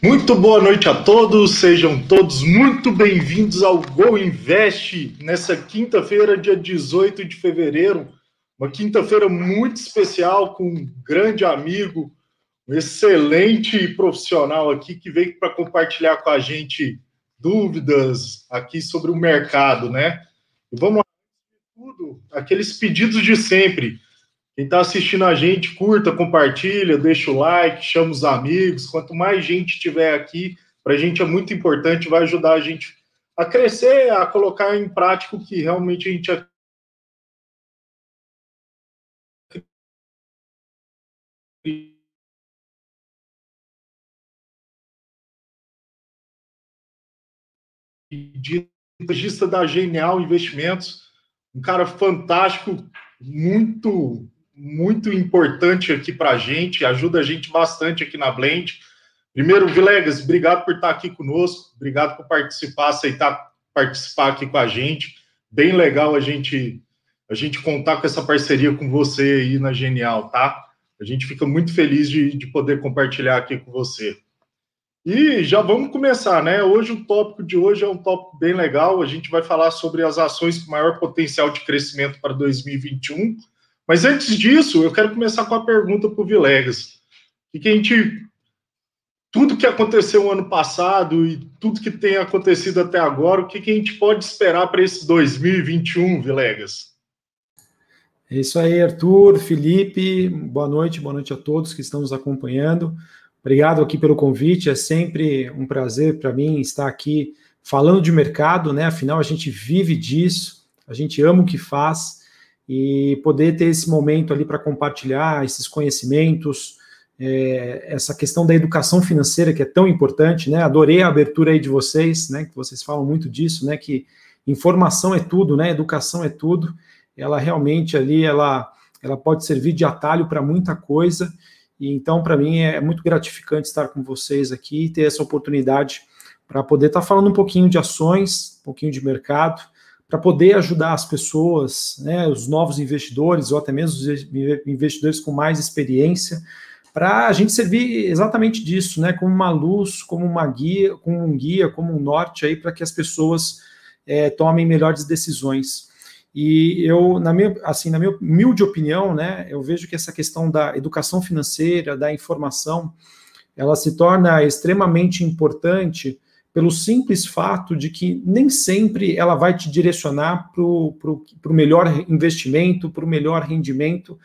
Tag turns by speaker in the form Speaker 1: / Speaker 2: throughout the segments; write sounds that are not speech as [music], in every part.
Speaker 1: Muito boa noite a todos, sejam todos muito bem-vindos ao Go Invest nessa quinta-feira, dia 18 de fevereiro. Uma quinta-feira muito especial com um grande amigo, um excelente profissional aqui que veio para compartilhar com a gente dúvidas aqui sobre o mercado, né? E vamos lá, tudo, aqueles pedidos de sempre. Quem está assistindo a gente, curta, compartilha, deixa o like, chama os amigos. Quanto mais gente tiver aqui, para a gente é muito importante, vai ajudar a gente a crescer, a colocar em prática o que realmente a gente regista da Genial Investimentos, um cara fantástico, muito muito importante aqui para a gente, ajuda a gente bastante aqui na Blend. Primeiro, Vilegas, obrigado por estar aqui conosco, obrigado por participar, aceitar participar aqui com a gente. Bem legal a gente a gente contar com essa parceria com você aí na Genial, tá? A gente fica muito feliz de, de poder compartilhar aqui com você. E já vamos começar, né? Hoje o tópico de hoje é um tópico bem legal. A gente vai falar sobre as ações com maior potencial de crescimento para 2021 mas antes disso, eu quero começar com a pergunta para o Vilegas. E que a gente. Tudo que aconteceu no ano passado e tudo que tem acontecido até agora, o que, que a gente pode esperar para esse 2021, Vilegas?
Speaker 2: É isso aí, Arthur, Felipe, boa noite, boa noite a todos que estão nos acompanhando. Obrigado aqui pelo convite, é sempre um prazer para mim estar aqui falando de mercado, né? Afinal, a gente vive disso, a gente ama o que faz e poder ter esse momento ali para compartilhar esses conhecimentos, é, essa questão da educação financeira que é tão importante, né? Adorei a abertura aí de vocês, né? Que vocês falam muito disso, né? Que informação é tudo, né? Educação é tudo. Ela realmente ali, ela, ela pode servir de atalho para muita coisa. E então, para mim, é muito gratificante estar com vocês aqui e ter essa oportunidade para poder estar tá falando um pouquinho de ações, um pouquinho de mercado para poder ajudar as pessoas, né, os novos investidores, ou até mesmo os investidores com mais experiência, para a gente servir exatamente disso, né, como uma luz, como uma guia, como um guia, como um norte aí para que as pessoas é, tomem melhores decisões. E eu, na minha, assim, na minha humilde opinião, né, eu vejo que essa questão da educação financeira, da informação, ela se torna extremamente importante pelo simples fato de que nem sempre ela vai te direcionar para o melhor investimento, para o melhor rendimento,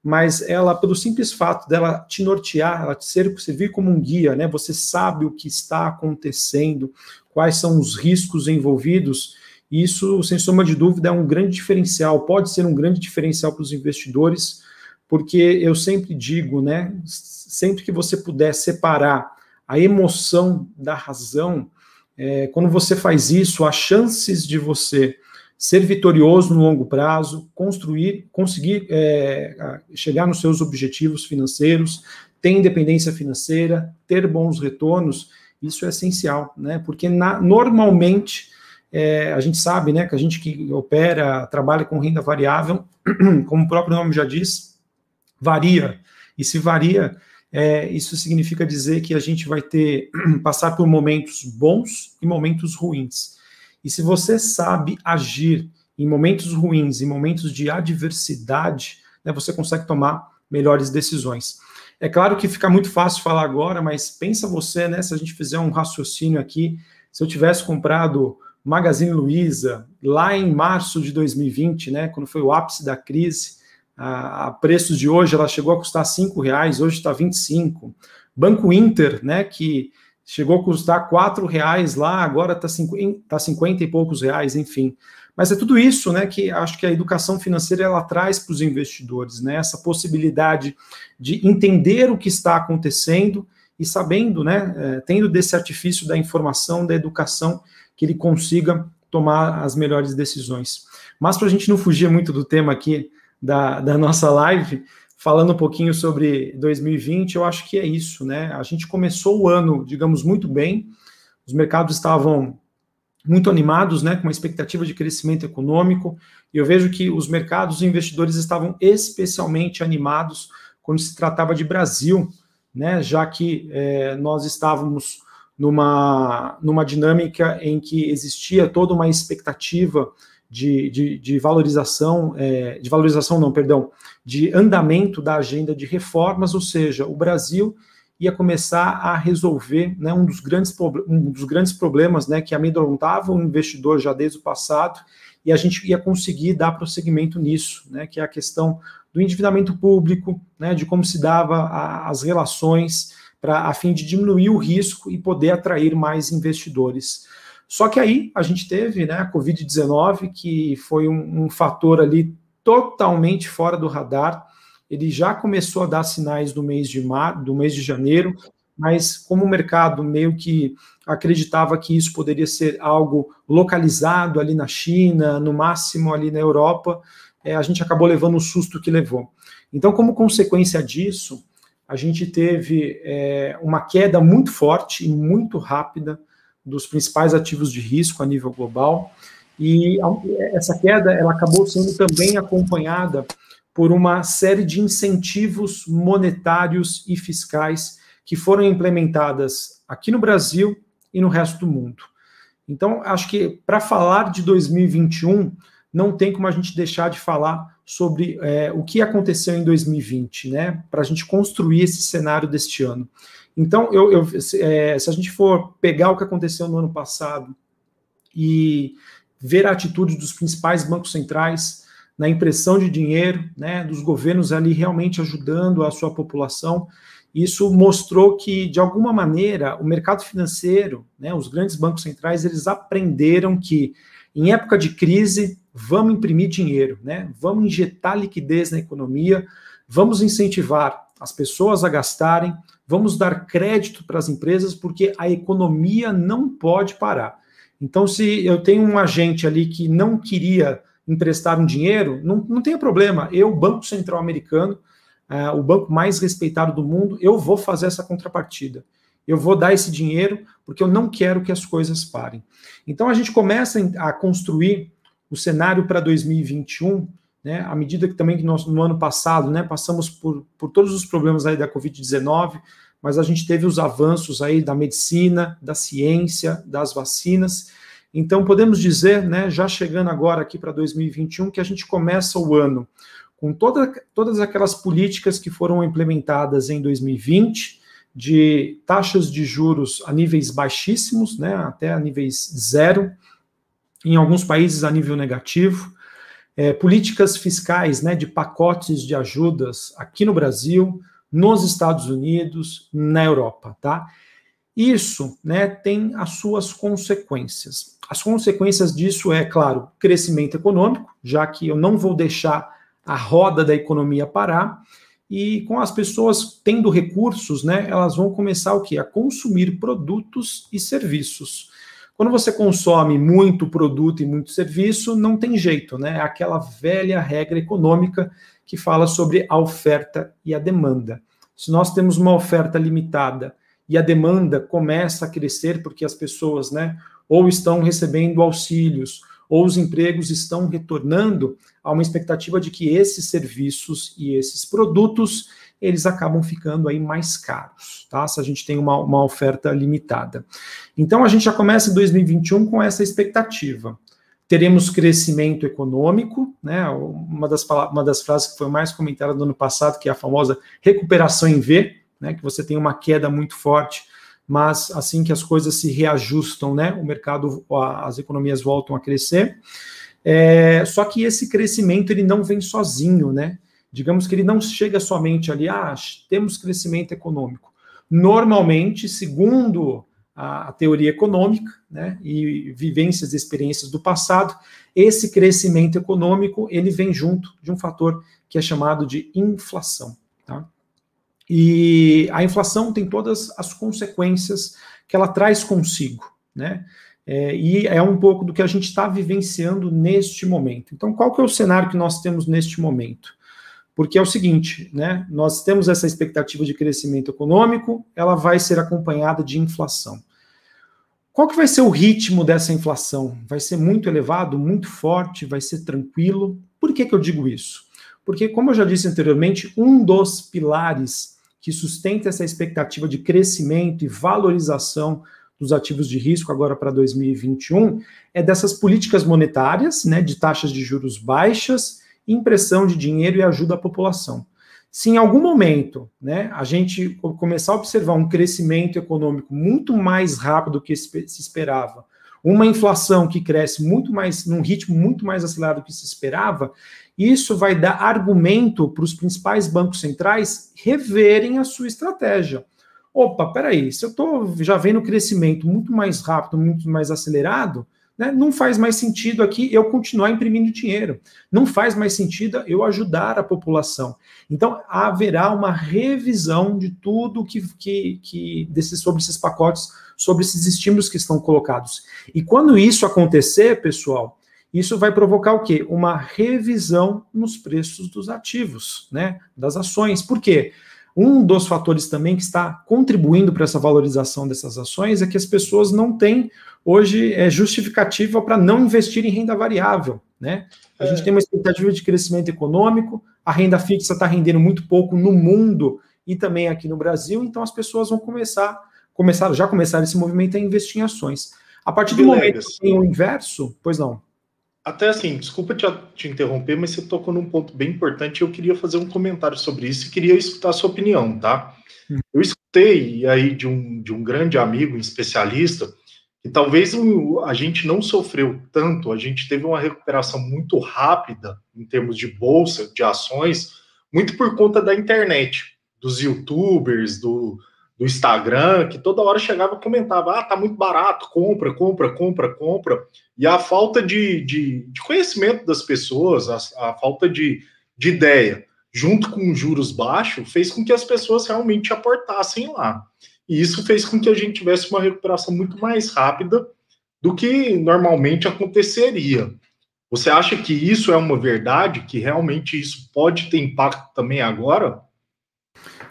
Speaker 2: mas ela, pelo simples fato dela te nortear, ela te ser, servir como um guia, né? Você sabe o que está acontecendo, quais são os riscos envolvidos, e isso, sem sombra de dúvida, é um grande diferencial, pode ser um grande diferencial para os investidores, porque eu sempre digo, né? Sempre que você puder separar a emoção da razão, é, quando você faz isso, as chances de você ser vitorioso no longo prazo, construir, conseguir é, chegar nos seus objetivos financeiros, ter independência financeira, ter bons retornos, isso é essencial, né? Porque na, normalmente é, a gente sabe, né, que a gente que opera, trabalha com renda variável, [clears throat] como o próprio nome já diz, varia. E se varia, é, isso significa dizer que a gente vai ter [clears throat] passar por momentos bons e momentos ruins. E se você sabe agir em momentos ruins, em momentos de adversidade, né, você consegue tomar melhores decisões. É claro que fica muito fácil falar agora, mas pensa você, né, se a gente fizer um raciocínio aqui, se eu tivesse comprado Magazine Luiza lá em março de 2020, né, quando foi o ápice da crise, a, preços de hoje, ela chegou a custar cinco reais, hoje está 25. Banco Inter, né, que chegou a custar quatro reais lá, agora está 50, tá 50 e poucos reais, enfim. Mas é tudo isso, né, que acho que a educação financeira ela traz para os investidores, né, essa possibilidade de entender o que está acontecendo e sabendo, né, é, tendo desse artifício da informação, da educação, que ele consiga tomar as melhores decisões. Mas para a gente não fugir muito do tema aqui da, da nossa live, falando um pouquinho sobre 2020, eu acho que é isso, né? A gente começou o ano, digamos, muito bem, os mercados estavam muito animados, né, com uma expectativa de crescimento econômico, e eu vejo que os mercados e investidores estavam especialmente animados quando se tratava de Brasil, né, já que é, nós estávamos numa, numa dinâmica em que existia toda uma expectativa de, de, de valorização, é, de valorização não, perdão, de andamento da agenda de reformas, ou seja, o Brasil ia começar a resolver né, um, dos grandes, um dos grandes problemas né, que amedrontava o investidor já desde o passado, e a gente ia conseguir dar prosseguimento nisso, né, que é a questão do endividamento público, né, de como se dava a, as relações para a fim de diminuir o risco e poder atrair mais investidores. Só que aí a gente teve né, a Covid-19, que foi um, um fator ali totalmente fora do radar, ele já começou a dar sinais do mês de mar, do mês de janeiro, mas como o mercado meio que acreditava que isso poderia ser algo localizado ali na China, no máximo ali na Europa, é, a gente acabou levando o susto que levou. Então, como consequência disso, a gente teve é, uma queda muito forte e muito rápida dos principais ativos de risco a nível global, e essa queda ela acabou sendo também acompanhada por uma série de incentivos monetários e fiscais que foram implementadas aqui no Brasil e no resto do mundo. Então, acho que para falar de 2021, não tem como a gente deixar de falar sobre é, o que aconteceu em 2020, né? Para a gente construir esse cenário deste ano. Então, eu, eu é, se a gente for pegar o que aconteceu no ano passado e ver a atitude dos principais bancos centrais, na impressão de dinheiro, né, dos governos ali realmente ajudando a sua população. Isso mostrou que, de alguma maneira, o mercado financeiro, né, os grandes bancos centrais, eles aprenderam que, em época de crise, vamos imprimir dinheiro, né, vamos injetar liquidez na economia, vamos incentivar as pessoas a gastarem, vamos dar crédito para as empresas, porque a economia não pode parar. Então, se eu tenho um agente ali que não queria emprestar um dinheiro, não, não tem problema. Eu, Banco Central Americano, uh, o banco mais respeitado do mundo, eu vou fazer essa contrapartida. Eu vou dar esse dinheiro porque eu não quero que as coisas parem. Então a gente começa a construir o cenário para 2021, né, à medida que também que nós, no ano passado, né, passamos por, por todos os problemas aí da Covid-19, mas a gente teve os avanços aí da medicina, da ciência, das vacinas, então, podemos dizer, né, já chegando agora aqui para 2021, que a gente começa o ano com toda, todas aquelas políticas que foram implementadas em 2020, de taxas de juros a níveis baixíssimos, né, até a níveis zero, em alguns países a nível negativo, é, políticas fiscais né, de pacotes de ajudas aqui no Brasil, nos Estados Unidos, na Europa, tá? Isso né, tem as suas consequências. As consequências disso é, claro, crescimento econômico, já que eu não vou deixar a roda da economia parar, e com as pessoas tendo recursos, né, elas vão começar o quê? A consumir produtos e serviços. Quando você consome muito produto e muito serviço, não tem jeito, né? É aquela velha regra econômica que fala sobre a oferta e a demanda. Se nós temos uma oferta limitada e a demanda começa a crescer porque as pessoas, né, ou estão recebendo auxílios, ou os empregos estão retornando a uma expectativa de que esses serviços e esses produtos eles acabam ficando aí mais caros, tá? Se a gente tem uma, uma oferta limitada. Então a gente já começa em 2021 com essa expectativa. Teremos crescimento econômico, né? Uma das, uma das frases que foi mais comentada no ano passado, que é a famosa recuperação em V, né, que você tem uma queda muito forte, mas assim que as coisas se reajustam, né, o mercado, as economias voltam a crescer. É, só que esse crescimento ele não vem sozinho, né? Digamos que ele não chega somente ali, ah, temos crescimento econômico. Normalmente, segundo a, a teoria econômica, né, e vivências e experiências do passado, esse crescimento econômico ele vem junto de um fator que é chamado de inflação. Tá? E a inflação tem todas as consequências que ela traz consigo, né? É, e é um pouco do que a gente está vivenciando neste momento. Então, qual que é o cenário que nós temos neste momento? Porque é o seguinte, né? Nós temos essa expectativa de crescimento econômico, ela vai ser acompanhada de inflação. Qual que vai ser o ritmo dessa inflação? Vai ser muito elevado, muito forte, vai ser tranquilo? Por que, que eu digo isso? Porque, como eu já disse anteriormente, um dos pilares que sustenta essa expectativa de crescimento e valorização dos ativos de risco agora para 2021 é dessas políticas monetárias, né, de taxas de juros baixas, impressão de dinheiro e ajuda à população. Se em algum momento né, a gente começar a observar um crescimento econômico muito mais rápido do que se esperava, uma inflação que cresce muito mais, num ritmo muito mais acelerado do que se esperava, isso vai dar argumento para os principais bancos centrais reverem a sua estratégia. Opa, peraí, se eu estou já vendo crescimento muito mais rápido, muito mais acelerado, né, não faz mais sentido aqui eu continuar imprimindo dinheiro. Não faz mais sentido eu ajudar a população. Então, haverá uma revisão de tudo que, que, que desses, sobre esses pacotes, sobre esses estímulos que estão colocados. E quando isso acontecer, pessoal, isso vai provocar o quê? Uma revisão nos preços dos ativos, né? Das ações. Por quê? Um dos fatores também que está contribuindo para essa valorização dessas ações é que as pessoas não têm hoje é, justificativa para não investir em renda variável. Né? A é. gente tem uma expectativa de crescimento econômico, a renda fixa está rendendo muito pouco no mundo e também aqui no Brasil, então as pessoas vão começar, começar já começaram esse movimento a investir em ações. A partir do momento que tem o inverso, pois não.
Speaker 1: Até assim, desculpa te, te, interromper, mas você tocou num ponto bem importante. Eu queria fazer um comentário sobre isso e queria escutar a sua opinião, tá? Hum. Eu escutei aí de um, de um grande amigo, um especialista, que talvez a gente não sofreu tanto, a gente teve uma recuperação muito rápida em termos de bolsa, de ações, muito por conta da internet, dos youtubers, do, do Instagram, que toda hora chegava e comentava: ah, tá muito barato, compra, compra, compra, compra. E a falta de, de, de conhecimento das pessoas, a, a falta de, de ideia, junto com juros baixos, fez com que as pessoas realmente aportassem lá. E isso fez com que a gente tivesse uma recuperação muito mais rápida do que normalmente aconteceria. Você acha que isso é uma verdade, que realmente isso pode ter impacto também agora?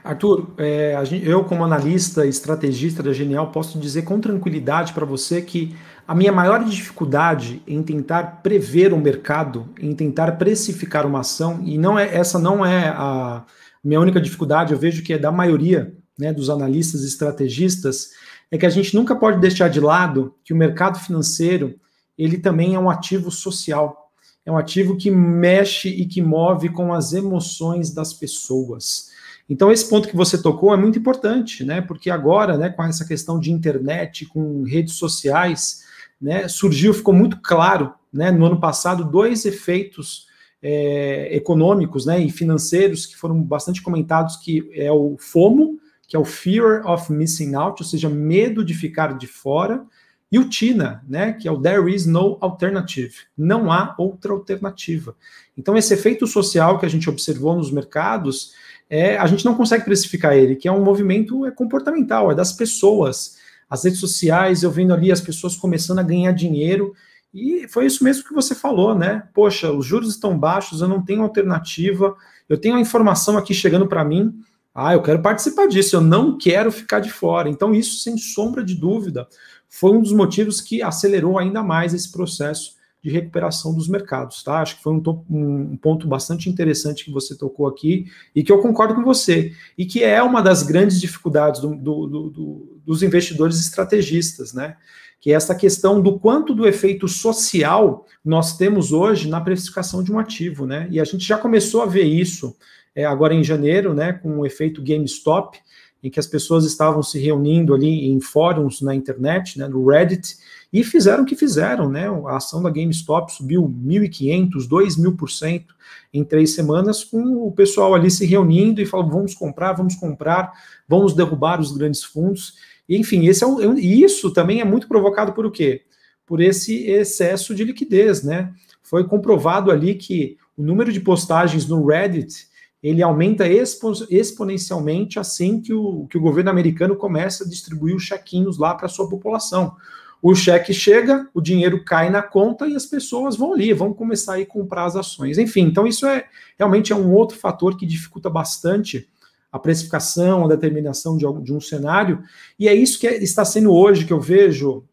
Speaker 2: Arthur, é, eu como analista e estrategista da Genial posso dizer com tranquilidade para você que a minha maior dificuldade em tentar prever o mercado, em tentar precificar uma ação, e não é essa não é a minha única dificuldade, eu vejo que é da maioria né, dos analistas e estrategistas, é que a gente nunca pode deixar de lado que o mercado financeiro ele também é um ativo social, é um ativo que mexe e que move com as emoções das pessoas. Então, esse ponto que você tocou é muito importante, né? Porque agora, né, com essa questão de internet, com redes sociais, né, surgiu, ficou muito claro, né, no ano passado, dois efeitos é, econômicos né, e financeiros que foram bastante comentados, que é o FOMO, que é o Fear of Missing Out, ou seja, medo de ficar de fora, e o TINA, né, que é o There is no alternative, não há outra alternativa. Então, esse efeito social que a gente observou nos mercados, é, a gente não consegue precificar ele, que é um movimento é comportamental, é das pessoas. As redes sociais, eu vendo ali as pessoas começando a ganhar dinheiro, e foi isso mesmo que você falou, né? Poxa, os juros estão baixos, eu não tenho alternativa, eu tenho a informação aqui chegando para mim, ah, eu quero participar disso, eu não quero ficar de fora. Então, isso, sem sombra de dúvida, foi um dos motivos que acelerou ainda mais esse processo de recuperação dos mercados, tá? Acho que foi um, um, ponto bastante interessante que você tocou aqui e que eu concordo com você e que é uma das grandes dificuldades do, do, do, dos investidores estrategistas, né? Que é essa questão do quanto do efeito social nós temos hoje na precificação de um ativo, né? E a gente já começou a ver isso é, agora em janeiro, né? Com o efeito GameStop, em que as pessoas estavam se reunindo ali em fóruns na internet, né, no Reddit, e fizeram o que fizeram, né? A ação da GameStop subiu 1.500, 2.000% em três semanas, com o pessoal ali se reunindo e falando: vamos comprar, vamos comprar, vamos derrubar os grandes fundos. Enfim, esse é um, isso também é muito provocado por o quê? Por esse excesso de liquidez, né? Foi comprovado ali que o número de postagens no Reddit ele aumenta expo exponencialmente assim que o, que o governo americano começa a distribuir os chequinhos lá para a sua população. O cheque chega, o dinheiro cai na conta e as pessoas vão ali, vão começar a comprar as ações. Enfim, então isso é realmente é um outro fator que dificulta bastante a precificação, a determinação de, de um cenário, e é isso que é, está sendo hoje que eu vejo,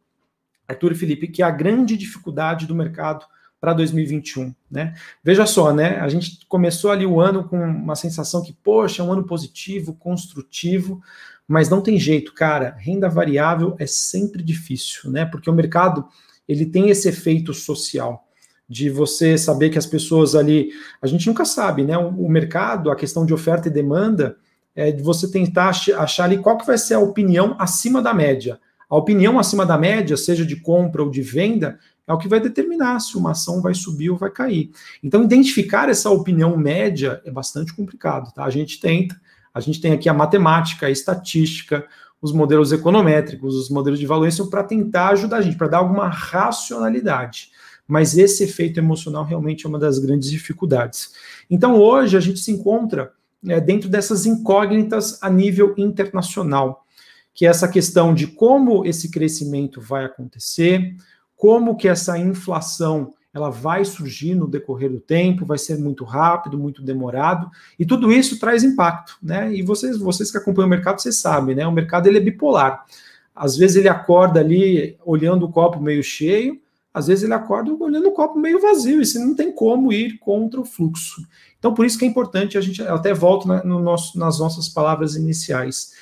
Speaker 2: Arthur e Felipe, que é a grande dificuldade do mercado para 2021, né? Veja só, né? A gente começou ali o ano com uma sensação que, poxa, é um ano positivo, construtivo, mas não tem jeito, cara. Renda variável é sempre difícil, né? Porque o mercado ele tem esse efeito social de você saber que as pessoas ali, a gente nunca sabe, né? O, mercado, a questão de oferta e demanda, é de você tentar achar ali qual que vai ser a opinião acima da média. A opinião acima da média, seja de compra ou de venda, é o que vai determinar se uma ação vai subir ou vai cair. Então, identificar essa opinião média é bastante complicado, tá? A gente tenta, a gente tem aqui a matemática, a estatística, os modelos econométricos, os modelos de valência para tentar ajudar a gente, para dar alguma racionalidade. Mas esse efeito emocional realmente é uma das grandes dificuldades. Então, hoje, a gente se encontra é, dentro dessas incógnitas a nível internacional, que é essa questão de como esse crescimento vai acontecer, como que essa inflação ela vai surgir no decorrer do tempo, vai ser muito rápido, muito demorado, e tudo isso traz impacto, né? E vocês, vocês que acompanham o mercado, vocês sabem, né? O mercado ele é bipolar. Às vezes ele acorda ali olhando o copo meio cheio, às vezes ele acorda olhando o copo meio vazio, e você não tem como ir contra o fluxo. Então, por isso que é importante, a gente até volta no nosso, nas nossas palavras iniciais.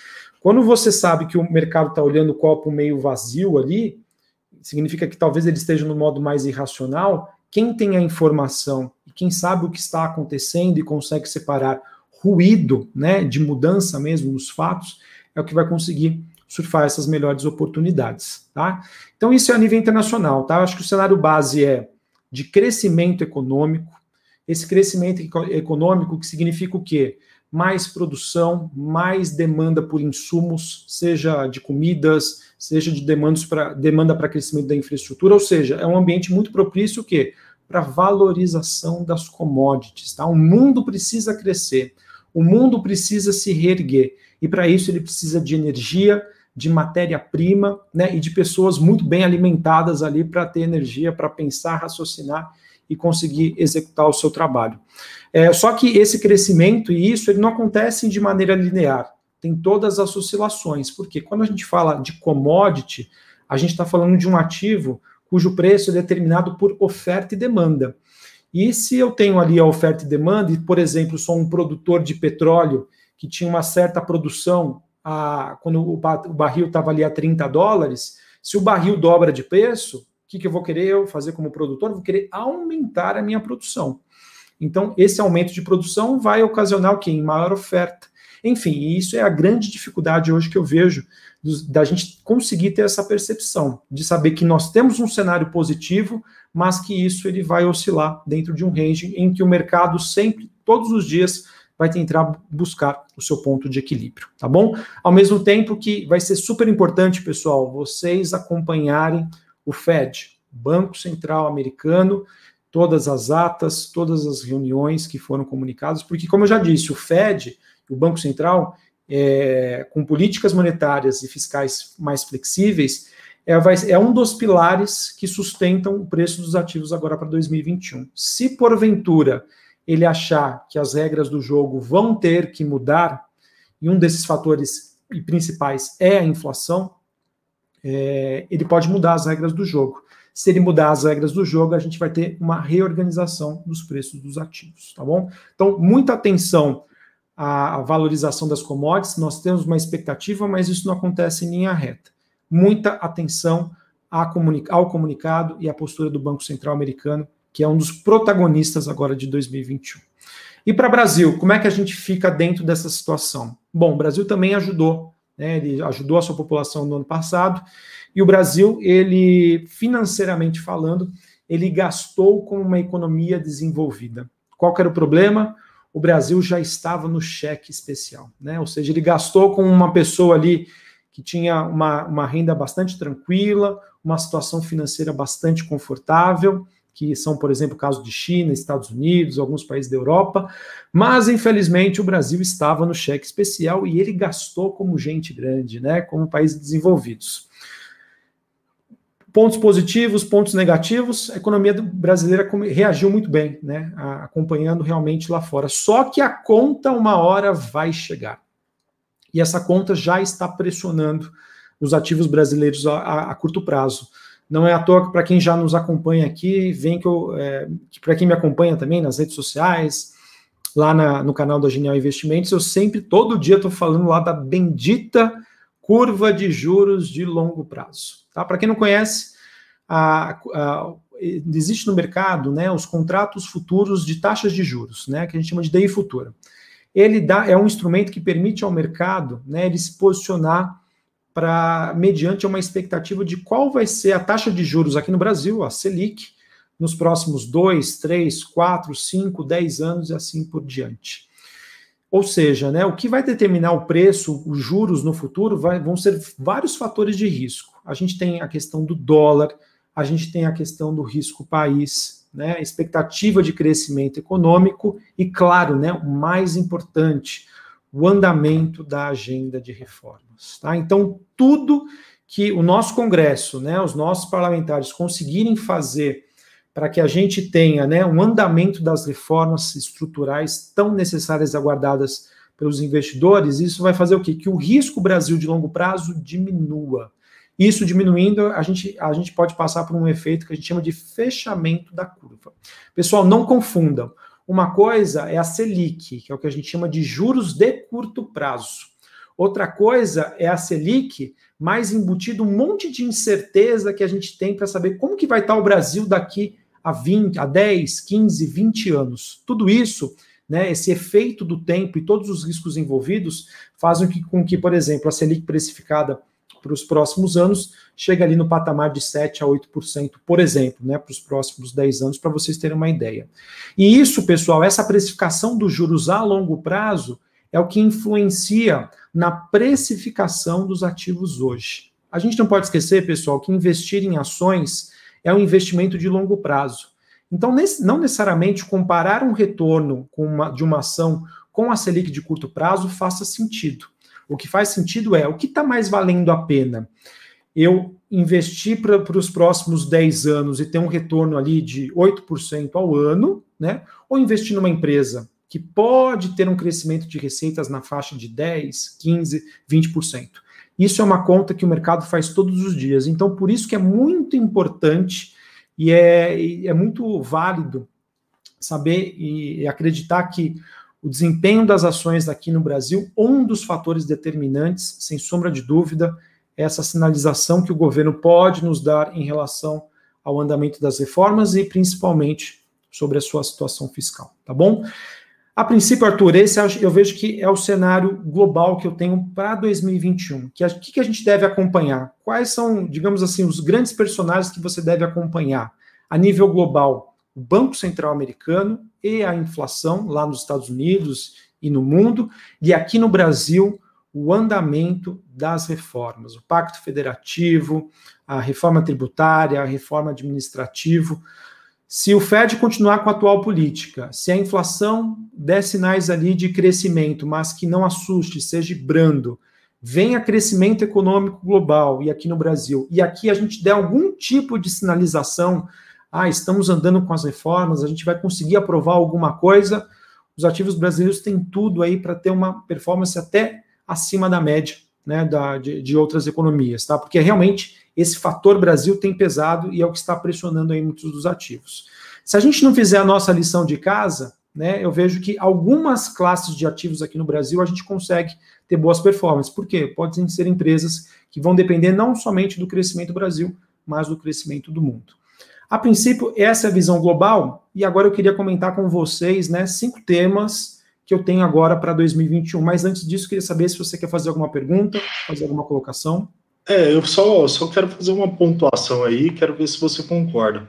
Speaker 2: Quando você sabe que o mercado está olhando o copo meio vazio ali, significa que talvez ele esteja no modo mais irracional. Quem tem a informação e quem sabe o que está acontecendo e consegue separar ruído, né, de mudança mesmo nos fatos, é o que vai conseguir surfar essas melhores oportunidades, tá? Então isso é a nível internacional, tá? Acho que o cenário base é de crescimento econômico. Esse crescimento econômico que significa o quê? mais produção, mais demanda por insumos, seja de comidas, seja de pra, demanda para crescimento da infraestrutura, ou seja, é um ambiente muito propício o? Para valorização das commodities. Tá? O mundo precisa crescer, o mundo precisa se reerguer, e para isso ele precisa de energia, de matéria-prima, né, e de pessoas muito bem alimentadas ali para ter energia, para pensar, raciocinar e conseguir executar o seu trabalho. É, só que esse crescimento e isso ele não acontece de maneira linear, tem todas as oscilações, porque quando a gente fala de commodity, a gente está falando de um ativo cujo preço é determinado por oferta e demanda. E se eu tenho ali a oferta e demanda, e, por exemplo, sou um produtor de petróleo que tinha uma certa produção a, quando o, barril estava ali a 30 dólares, se o barril dobra de preço, que, que eu vou querer eu fazer como produtor? Eu vou querer aumentar a minha produção. Então, esse aumento de produção vai ocasionar o quê? Em maior oferta. Enfim, isso é a grande dificuldade hoje que eu vejo da gente conseguir ter essa percepção, de saber que nós temos um cenário positivo, mas que isso ele vai oscilar dentro de um range em que o mercado sempre, todos os dias, vai tentar buscar o seu ponto de equilíbrio, tá bom? Ao mesmo tempo que vai ser super importante, pessoal, vocês acompanharem o Fed, Banco Central Americano, todas as atas, todas as reuniões que foram comunicadas, porque, como eu já disse, o Fed, o Banco Central, é, com políticas monetárias e fiscais mais flexíveis, é, vai, é, um dos pilares que sustentam o preço dos ativos agora para 2021. Se porventura ele achar que as regras do jogo vão ter que mudar, e um desses fatores principais é a inflação, é, ele pode mudar as regras do jogo. Se ele mudar as regras do jogo, a gente vai ter uma reorganização dos preços dos ativos, tá bom? Então, muita atenção à valorização das commodities, nós temos uma expectativa, mas isso não acontece em linha reta. Muita atenção ao comunicado e à postura do Banco Central americano, que é um dos protagonistas agora de 2021. E para o Brasil, como é que a gente fica dentro dessa situação? Bom, o Brasil também ajudou né, ele ajudou a sua população no ano passado, e o Brasil, ele financeiramente falando, ele gastou como uma economia desenvolvida. Qual era o problema? O Brasil já estava no cheque especial, né? Ou seja, ele gastou com uma pessoa ali que tinha uma, uma renda bastante tranquila, uma situação financeira bastante confortável, que são, por exemplo, o caso de China, Estados Unidos, alguns países da Europa, mas infelizmente o Brasil estava no cheque especial e ele gastou como gente grande, né, como países desenvolvidos. Pontos positivos, pontos negativos, a economia brasileira reagiu muito bem, né, acompanhando realmente lá fora. Só que a conta uma hora vai chegar. E essa conta já está pressionando os ativos brasileiros a, a, a curto prazo. Não é à toa que para quem já nos acompanha aqui, vem que eu, é, para quem me acompanha também nas redes sociais, lá na, no canal da Genial Investimentos, eu sempre, todo dia, estou falando lá da bendita curva de juros de longo prazo. Tá? Para quem não conhece, a, a, existe no mercado né, os contratos futuros de taxas de juros, né, que a gente chama de DI futura. Ele dá, é um instrumento que permite ao mercado né, ele se posicionar para mediante uma expectativa de qual vai ser a taxa de juros aqui no Brasil, a Selic, nos próximos 2, 3, 4, 5, 10 anos e assim por diante. Ou seja, né, o que vai determinar o preço, os juros no futuro, vai, vão ser vários fatores de risco. A gente tem a questão do dólar, a gente tem a questão do risco país, né, expectativa de crescimento econômico e, claro, né, o mais importante, o andamento da agenda de reformas. Tá? Então, tudo que o nosso Congresso, né, os nossos parlamentares conseguirem fazer para que a gente tenha né, um andamento das reformas estruturais tão necessárias e aguardadas pelos investidores, isso vai fazer o quê? Que o risco Brasil de longo prazo diminua. Isso diminuindo, a gente, a gente pode passar por um efeito que a gente chama de fechamento da curva. Pessoal, não confundam. Uma coisa é a Selic, que é o que a gente chama de juros de curto prazo. Outra coisa é a Selic, mais embutido um monte de incerteza que a gente tem para saber como que vai estar o Brasil daqui a 20, a 10, 15, 20 anos. Tudo isso, né, esse efeito do tempo e todos os riscos envolvidos fazem com que, por exemplo, a Selic precificada para os próximos anos chegue ali no patamar de 7 a 8%, por exemplo, né, para os próximos 10 anos, para vocês terem uma ideia. E isso, pessoal, essa precificação dos juros a longo prazo é o que influencia na precificação dos ativos hoje. A gente não pode esquecer, pessoal, que investir em ações é um investimento de longo prazo. Então, não necessariamente comparar um retorno uma, de uma ação com a Selic de curto prazo faça sentido. O que faz sentido é o que está mais valendo a pena? Eu investir para os próximos 10 anos e ter um retorno ali de 8% ao ano, né? Ou investir numa empresa que pode ter um crescimento de receitas na faixa de 10, 15, 20%. Isso é uma conta que o mercado faz todos os dias. Então, por isso que é muito importante e é, é muito válido saber e acreditar que o desempenho das ações aqui no Brasil, um dos fatores determinantes, sem sombra de dúvida, é essa sinalização que o governo pode nos dar em relação ao andamento das reformas e principalmente sobre a sua situação fiscal, tá bom? A princípio, Arthur, esse eu vejo que é o cenário global que eu tenho para 2021. Que o que a gente deve acompanhar? Quais são, digamos assim, os grandes personagens que você deve acompanhar a nível global? O Banco Central Americano e a inflação lá nos Estados Unidos e no mundo, e aqui no Brasil, o andamento das reformas, o Pacto Federativo, a reforma tributária, a reforma administrativa. Se o Fed continuar com a atual política, se a inflação der sinais ali de crescimento, mas que não assuste, seja brando, venha crescimento econômico global e aqui no Brasil, e aqui a gente der algum tipo de sinalização, ah, estamos andando com as reformas, a gente vai conseguir aprovar alguma coisa, os ativos brasileiros têm tudo aí para ter uma performance até acima da média né, da, de, de, outras economias, tá? Porque realmente esse fator Brasil tem pesado e é o que está pressionando aí muitos dos ativos. Se a gente não fizer a nossa lição de casa, né, eu vejo que algumas classes de ativos aqui no Brasil a gente consegue ter boas performances. Por quê? Podem ser empresas que vão depender não somente do crescimento do Brasil, mas do crescimento do mundo. A princípio, essa é a visão global, e agora eu queria comentar com vocês né, cinco temas que eu tenho agora para 2021. Mas antes disso, queria saber se você quer fazer alguma pergunta, fazer alguma colocação.
Speaker 1: É, eu só, só quero fazer uma pontuação aí, quero ver se você concorda.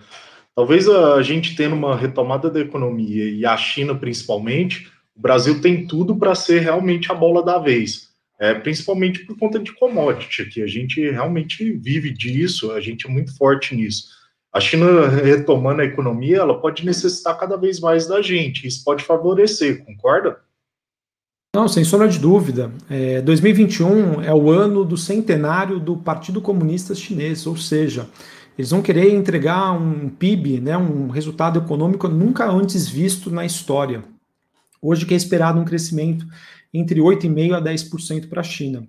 Speaker 1: Talvez a gente tendo uma retomada da economia e a China principalmente, o Brasil tem tudo para ser realmente a bola da vez. É, principalmente por conta de commodity, que a gente realmente vive disso, a gente é muito forte nisso. A China retomando a economia, ela pode necessitar cada vez mais da gente, isso pode favorecer, concorda?
Speaker 2: Não, sem sombra de dúvida. É, 2021 é o ano do centenário do Partido Comunista Chinês, ou seja, eles vão querer entregar um PIB, né, um resultado econômico nunca antes visto na história. Hoje que é esperado um crescimento entre 8,5% a 10% para a China.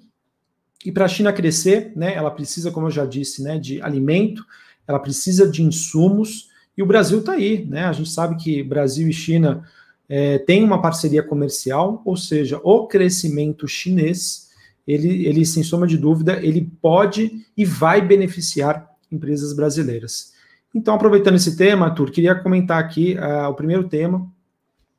Speaker 2: E para a China crescer, né, ela precisa, como eu já disse, né, de alimento, ela precisa de insumos, e o Brasil está aí, né? A gente sabe que Brasil e China é, têm uma parceria comercial, ou seja, o crescimento chinês, ele, ele, sem sombra de dúvida, ele pode e vai beneficiar empresas brasileiras. Então, aproveitando esse tema, Arthur, queria comentar aqui uh, o primeiro tema.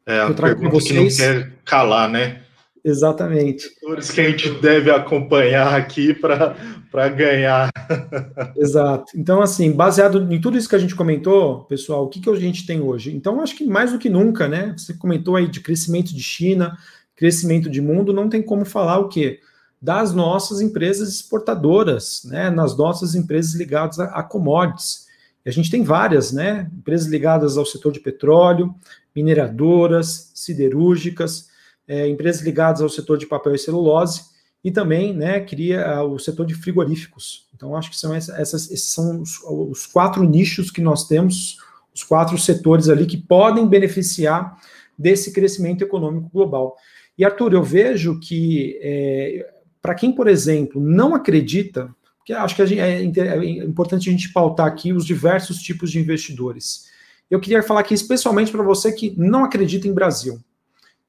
Speaker 1: É, a pergunta que não quer calar, né?
Speaker 2: Exatamente.
Speaker 1: Setores que a gente deve acompanhar aqui para ganhar. [laughs]
Speaker 2: Exato. Então, assim, baseado em tudo isso que a gente comentou, pessoal, o que, que a gente tem hoje? Então, acho que mais do que nunca, né? Você comentou aí de crescimento de China, crescimento de mundo, não tem como falar o quê? Das nossas empresas exportadoras, né? Nas nossas empresas ligadas a, a commodities. E a gente tem várias, né? Empresas ligadas ao setor de petróleo, mineradoras, siderúrgicas é, empresas ligadas ao setor de papel e celulose, e também né, cria o setor de frigoríficos. Então, acho que são essas, esses são os, os, quatro nichos que nós temos, os quatro setores ali que podem beneficiar desse crescimento econômico global. E, Arthur, eu vejo que, é, para quem, por exemplo, não acredita, porque acho que gente, é, é importante a gente pautar aqui os diversos tipos de investidores. Eu queria falar aqui especialmente para você que não acredita em Brasil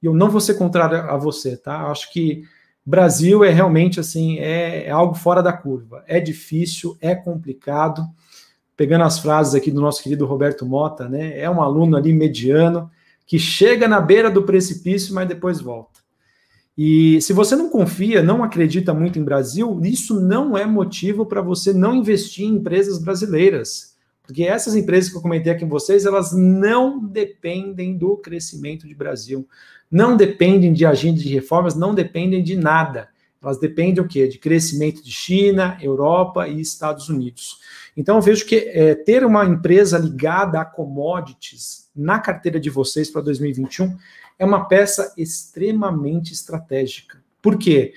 Speaker 2: e eu não vou ser contrário a você, tá? Acho que Brasil é realmente assim, é, é, algo fora da curva. É difícil, é complicado. Pegando as frases aqui do nosso querido Roberto Mota, né? É um aluno ali mediano que chega na beira do precipício, mas depois volta. E se você não confia, não acredita muito em Brasil, isso não é motivo para você não investir em empresas brasileiras. Porque essas empresas que eu comentei aqui com vocês, elas não dependem do crescimento de Brasil não dependem de agenda de reformas, não dependem de nada. Elas dependem o quê? De crescimento de China, Europa e Estados Unidos. Então, eu vejo que é, ter uma empresa ligada a commodities na carteira de vocês para 2021 é uma peça extremamente estratégica. Por quê?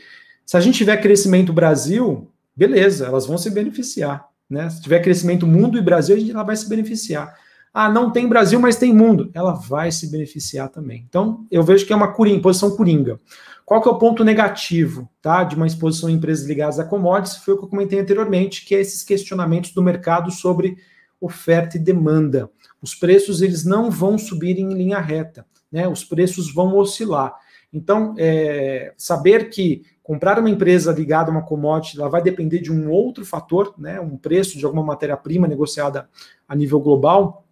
Speaker 2: Se a gente tiver crescimento Brasil, beleza, elas vão se beneficiar. Né? Se tiver crescimento mundo e Brasil, a gente, ela vai se beneficiar. Ah, não tem Brasil, mas tem mundo. Ela vai se beneficiar também. Então, eu vejo que é uma coringa, posição coringa. Qual que é o ponto negativo tá, de uma exposição em empresas ligadas a commodities? Foi o que eu comentei anteriormente, que é esses questionamentos do mercado sobre oferta e demanda. Os preços eles não vão subir em linha reta, né? Os preços vão oscilar. Então, é, saber que comprar uma empresa ligada a uma commodity, ela vai depender de um outro fator, né? Um preço de alguma matéria-prima negociada a nível global,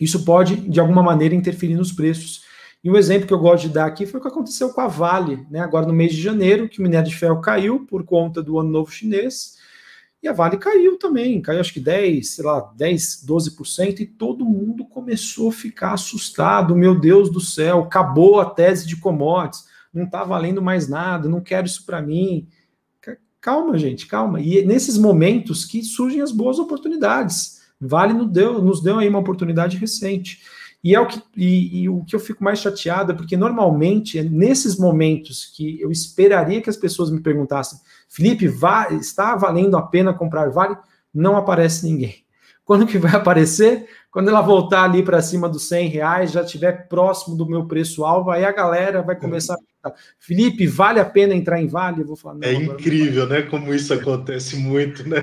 Speaker 2: isso pode, de alguma maneira, interferir nos preços. E um exemplo que eu gosto de dar aqui foi o que aconteceu com a Vale, né? agora no mês de janeiro, que o minério de ferro caiu por conta do ano novo chinês, e a Vale caiu também, caiu acho que 10, sei lá, 10, 12%, e todo mundo começou a ficar assustado, meu Deus do céu, acabou a tese de commodities, não está valendo mais nada, não quero isso para mim. Calma, gente, calma. E nesses momentos que surgem as boas oportunidades. Vale nos deu, nos deu aí uma oportunidade recente. E é o que, e, e, o que eu fico mais chateado, é porque normalmente é nesses momentos que eu esperaria que as pessoas me perguntassem, Felipe, vai, está valendo a pena comprar Vale? Não aparece ninguém. [laughs] Quando que vai aparecer? Quando ela voltar ali para cima dos 100 reais, já estiver próximo do meu preço-alvo, aí a galera vai começar a Felipe, vale a pena entrar em Vale? Eu vou falar,
Speaker 1: é incrível, né? Como isso acontece muito, né?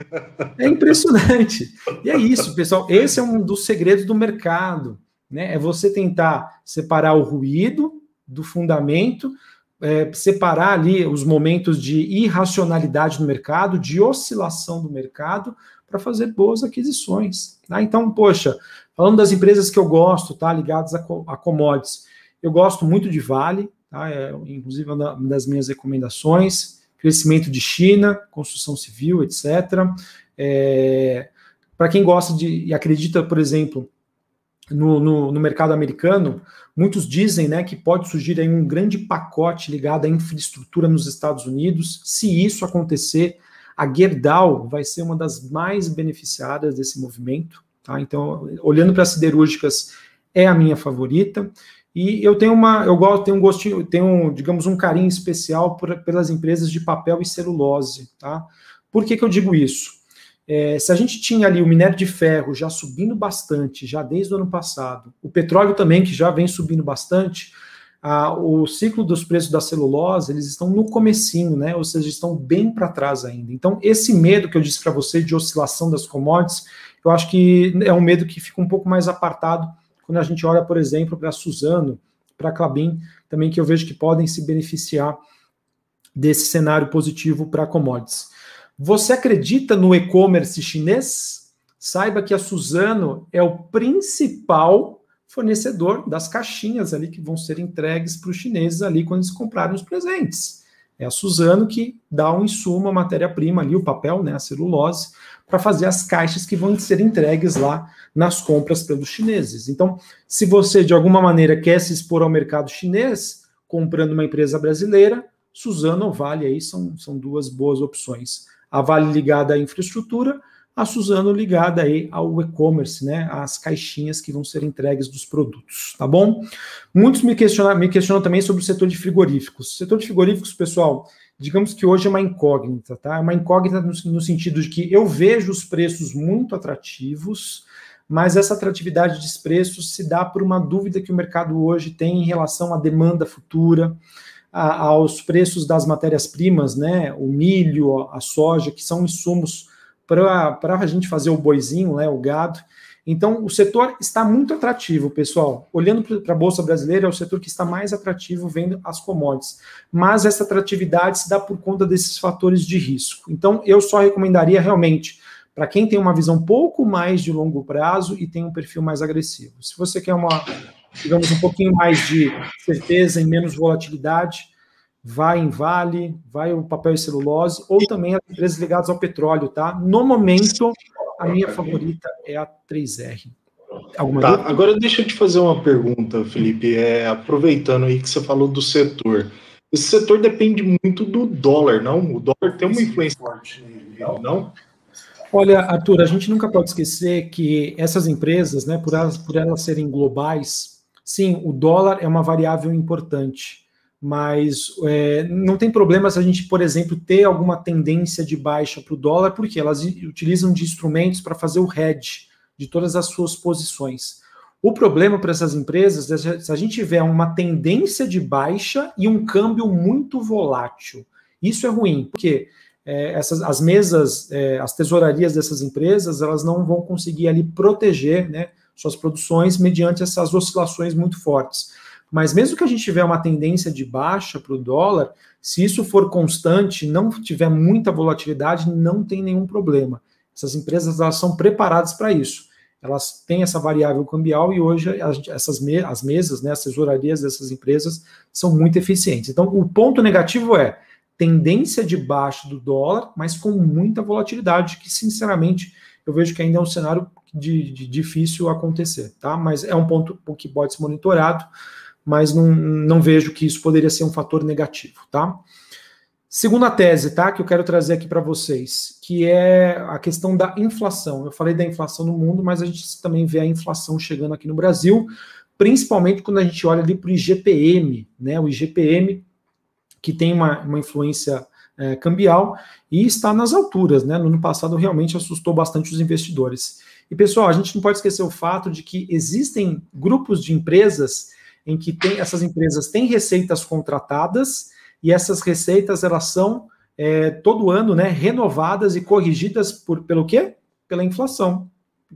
Speaker 2: É impressionante. E é isso, pessoal. Esse é um dos segredos do mercado, né? É você tentar separar o ruído do fundamento, é, separar ali os momentos de irracionalidade no mercado, de oscilação do mercado, para fazer boas aquisições. Tá? Então, poxa, falando das empresas que eu gosto, tá, ligadas a, a commodities, eu gosto muito de Vale, tá? É, inclusive uma das minhas recomendações, crescimento de China, construção civil, etc. É, para quem gosta de e acredita, por exemplo, no, no, no, mercado americano, muitos dizem né, que pode surgir aí um grande pacote ligado à infraestrutura nos Estados Unidos. Se isso acontecer, a Gerdau vai ser uma das mais beneficiadas desse movimento. Tá? Então, olhando para as siderúrgicas, é a minha favorita. E eu tenho uma, eu gosto, tenho um gostinho, tenho, digamos, um carinho especial por, pelas empresas de papel e celulose. Tá? Por que, que eu digo isso? É, se a gente tinha ali o minério de ferro já subindo bastante, já desde o ano passado, o petróleo também, que já vem subindo bastante, ah, o ciclo dos preços da celulose, eles estão no comecinho, né? Ou seja, estão bem para trás ainda. Então, esse medo que eu disse para você de oscilação das commodities, eu acho que é um medo que fica um pouco mais apartado quando a gente olha, por exemplo, para Suzano, para a Clabin, também que eu vejo que podem se beneficiar desse cenário positivo para commodities. Você acredita no e-commerce chinês? Saiba que a Suzano é o principal fornecedor das caixinhas ali que vão ser entregues para os chineses ali quando eles comprarem os presentes. É a Suzano que dá um insumo, a matéria-prima ali, o papel, né, a celulose, para fazer as caixas que vão ser entregues lá nas compras pelos chineses. Então, se você de alguma maneira quer se expor ao mercado chinês, comprando uma empresa brasileira, Suzano ou Vale aí são, são duas boas opções. A Vale ligada à infraestrutura, a Suzano ligada aí ao e-commerce, né, às caixinhas que vão ser entregues dos produtos, tá bom? Muitos me questionam, me questionam também sobre o setor de frigoríficos. O setor de frigoríficos, pessoal, digamos que hoje é uma incógnita, tá? É uma incógnita no, no sentido de que eu vejo os preços muito atrativos, mas essa atratividade de preços se dá por uma dúvida que o mercado hoje tem em relação à demanda futura, a, aos preços das matérias-primas, né? O milho, a soja, que são insumos para a gente fazer o boizinho, né, o gado. Então, o setor está muito atrativo, pessoal. Olhando para a Bolsa Brasileira, é o setor que está mais atrativo vendo as commodities. Mas essa atratividade se dá por conta desses fatores de risco. Então, eu só recomendaria realmente para quem tem uma visão um pouco mais de longo prazo e tem um perfil mais agressivo. Se você quer uma, digamos, um pouquinho mais de certeza e menos volatilidade, vai em Vale, vai o papel e celulose, ou também as empresas ligadas ao petróleo, tá? No momento, a minha favorita é a 3R.
Speaker 1: Alguma tá, dúvida? agora deixa eu te fazer uma pergunta, Felipe. É, aproveitando aí que você falou do setor. Esse setor depende muito do dólar, não? O dólar tem uma influência forte nele, não?
Speaker 2: Olha, Arthur, a gente nunca pode esquecer que essas empresas, né, por elas, por elas serem globais, sim, o dólar é uma variável importante mas é, não tem problema se a gente, por exemplo, ter alguma tendência de baixa para o dólar, porque elas utilizam de instrumentos para fazer o hedge de todas as suas posições. O problema para essas empresas é se a gente tiver uma tendência de baixa e um câmbio muito volátil. Isso é ruim, porque é, essas, as mesas, é, as tesourarias dessas empresas, elas não vão conseguir ali proteger né, suas produções mediante essas oscilações muito fortes. Mas mesmo que a gente tiver uma tendência de baixa para o dólar, se isso for constante, não tiver muita volatilidade, não tem nenhum problema. Essas empresas elas são preparadas para isso. Elas têm essa variável cambial e hoje essas me as mesas, né, as tesourarias dessas empresas são muito eficientes. Então, o ponto negativo é tendência de baixa do dólar, mas com muita volatilidade, que sinceramente eu vejo que ainda é um cenário de, de difícil acontecer, tá? Mas é um ponto que pode ser monitorado mas não, não vejo que isso poderia ser um fator negativo, tá? Segunda tese, tá, que eu quero trazer aqui para vocês, que é a questão da inflação. Eu falei da inflação no mundo, mas a gente também vê a inflação chegando aqui no Brasil, principalmente quando a gente olha ali para o IGPM, né? O IGPM que tem uma, uma influência é, cambial e está nas alturas, né? No ano passado realmente assustou bastante os investidores. E pessoal, a gente não pode esquecer o fato de que existem grupos de empresas em que tem, essas empresas têm receitas contratadas e essas receitas elas são é, todo ano né, renovadas e corrigidas por, pelo quê? Pela inflação,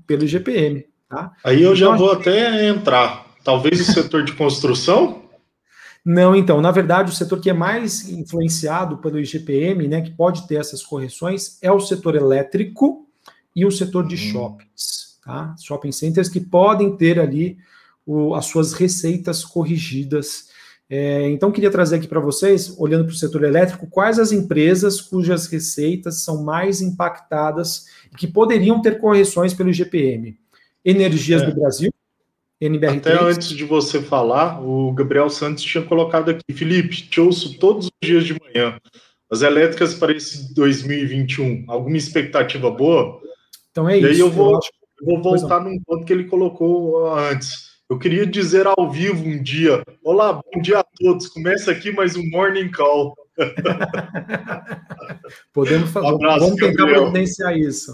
Speaker 2: pelo IGPM. Tá?
Speaker 1: Aí eu já então, vou gente... até entrar. Talvez o setor de construção?
Speaker 2: Não, então, na verdade, o setor que é mais influenciado pelo IGPM, né, que pode ter essas correções, é o setor elétrico e o setor de hum. shoppings, tá? Shopping centers que podem ter ali o, as suas receitas corrigidas. É, então, queria trazer aqui para vocês, olhando para o setor elétrico, quais as empresas cujas receitas são mais impactadas e que poderiam ter correções pelo IGPM. Energias é. do Brasil,
Speaker 1: NBR3. Até antes de você falar, o Gabriel Santos tinha colocado aqui, Felipe, te ouço todos os dias de manhã. As elétricas para esse 2021, alguma expectativa boa?
Speaker 2: Então é e isso.
Speaker 1: E aí eu vou, eu vou voltar num ponto que ele colocou antes. Eu queria dizer ao vivo um dia: Olá, bom dia a todos. Começa aqui mais um Morning Call. [laughs]
Speaker 2: Podemos fazer, um vamos tentar providenciar isso.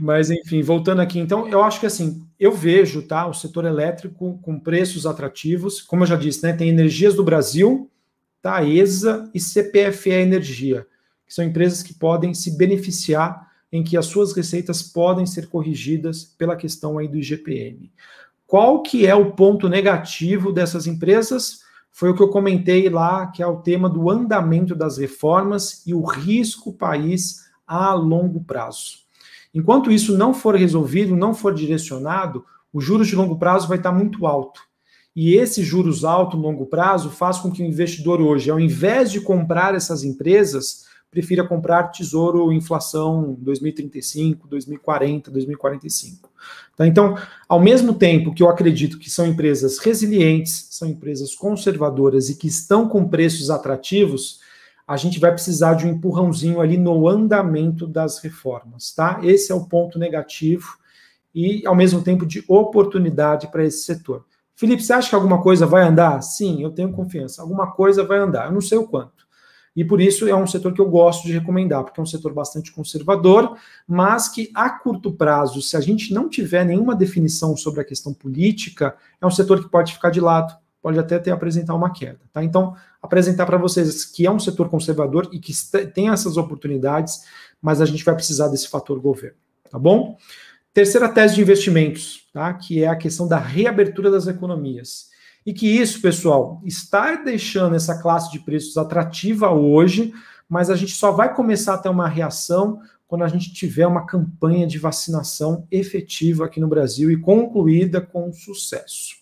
Speaker 2: Mas, enfim, voltando aqui, então, eu acho que assim, eu vejo tá, o setor elétrico com preços atrativos. Como eu já disse, né, tem Energias do Brasil, Taesa e CPFE Energia, que são empresas que podem se beneficiar em que as suas receitas podem ser corrigidas pela questão aí do IGPM. Qual que é o ponto negativo dessas empresas? Foi o que eu comentei lá, que é o tema do andamento das reformas e o risco país a longo prazo. Enquanto isso não for resolvido, não for direcionado, o juros de longo prazo vai estar muito alto. E esse juros alto, longo prazo, faz com que o investidor hoje, ao invés de comprar essas empresas, prefira comprar tesouro inflação 2035, 2040, 2045. Tá? Então, ao mesmo tempo que eu acredito que são empresas resilientes, são empresas conservadoras e que estão com preços atrativos, a gente vai precisar de um empurrãozinho ali no andamento das reformas, tá? Esse é o ponto negativo e, ao mesmo tempo, de oportunidade para esse setor. Felipe, você acha que alguma coisa vai andar? Sim, eu tenho confiança. Alguma coisa vai andar. Eu não sei o quanto. E por isso é um setor que eu gosto de recomendar, porque é um setor bastante conservador, mas que a curto prazo, se a gente não tiver nenhuma definição sobre a questão política, é um setor que pode ficar de lado, pode até ter apresentar uma queda. Tá? Então, apresentar para vocês que é um setor conservador e que tem essas oportunidades, mas a gente vai precisar desse fator governo, tá bom? Terceira tese de investimentos, tá? Que é a questão da reabertura das economias. E que isso, pessoal, está deixando essa classe de preços atrativa hoje, mas a gente só vai começar a ter uma reação quando a gente tiver uma campanha de vacinação efetiva aqui no Brasil e concluída com sucesso.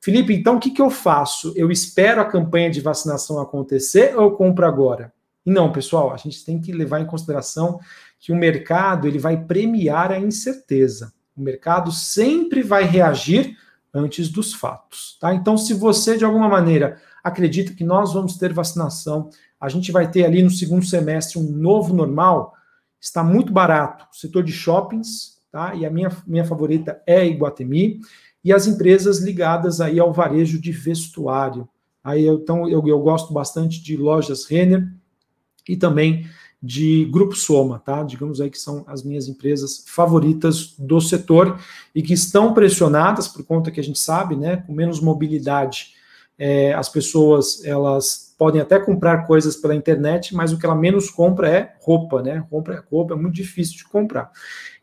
Speaker 2: Felipe, então o que, que eu faço? Eu espero a campanha de vacinação acontecer ou eu compro agora? Não, pessoal, a gente tem que levar em consideração que o mercado ele vai premiar a incerteza. O mercado sempre vai reagir antes dos fatos, tá? Então, se você de alguma maneira acredita que nós vamos ter vacinação, a gente vai ter ali no segundo semestre um novo normal, está muito barato. O setor de shoppings, tá? E a minha, minha favorita é Iguatemi e as empresas ligadas aí ao varejo de vestuário. Aí então eu, eu gosto bastante de lojas Renner e também de Grupo Soma, tá? Digamos aí que são as minhas empresas favoritas do setor e que estão pressionadas por conta que a gente sabe, né, com menos mobilidade, é, as pessoas elas podem até comprar coisas pela internet, mas o que ela menos compra é roupa, né? Roupa, roupa é muito difícil de comprar.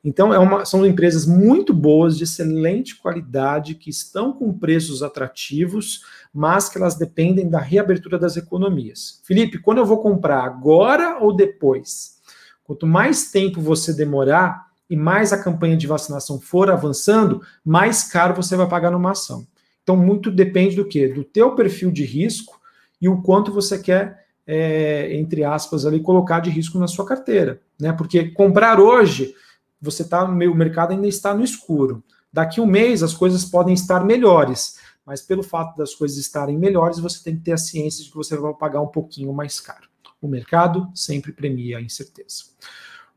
Speaker 2: Então, é uma, são empresas muito boas, de excelente qualidade, que estão com preços atrativos, mas que elas dependem da reabertura das economias. Felipe, quando eu vou comprar, agora ou depois? Quanto mais tempo você demorar e mais a campanha de vacinação for avançando, mais caro você vai pagar numa ação. Então, muito depende do quê? Do teu perfil de risco e o quanto você quer, é, entre aspas, ali, colocar de risco na sua carteira. Né? Porque comprar hoje você meio, o mercado ainda está no escuro. Daqui um mês as coisas podem estar melhores, mas pelo fato das coisas estarem melhores, você tem que ter a ciência de que você vai pagar um pouquinho mais caro. O mercado sempre premia a incerteza.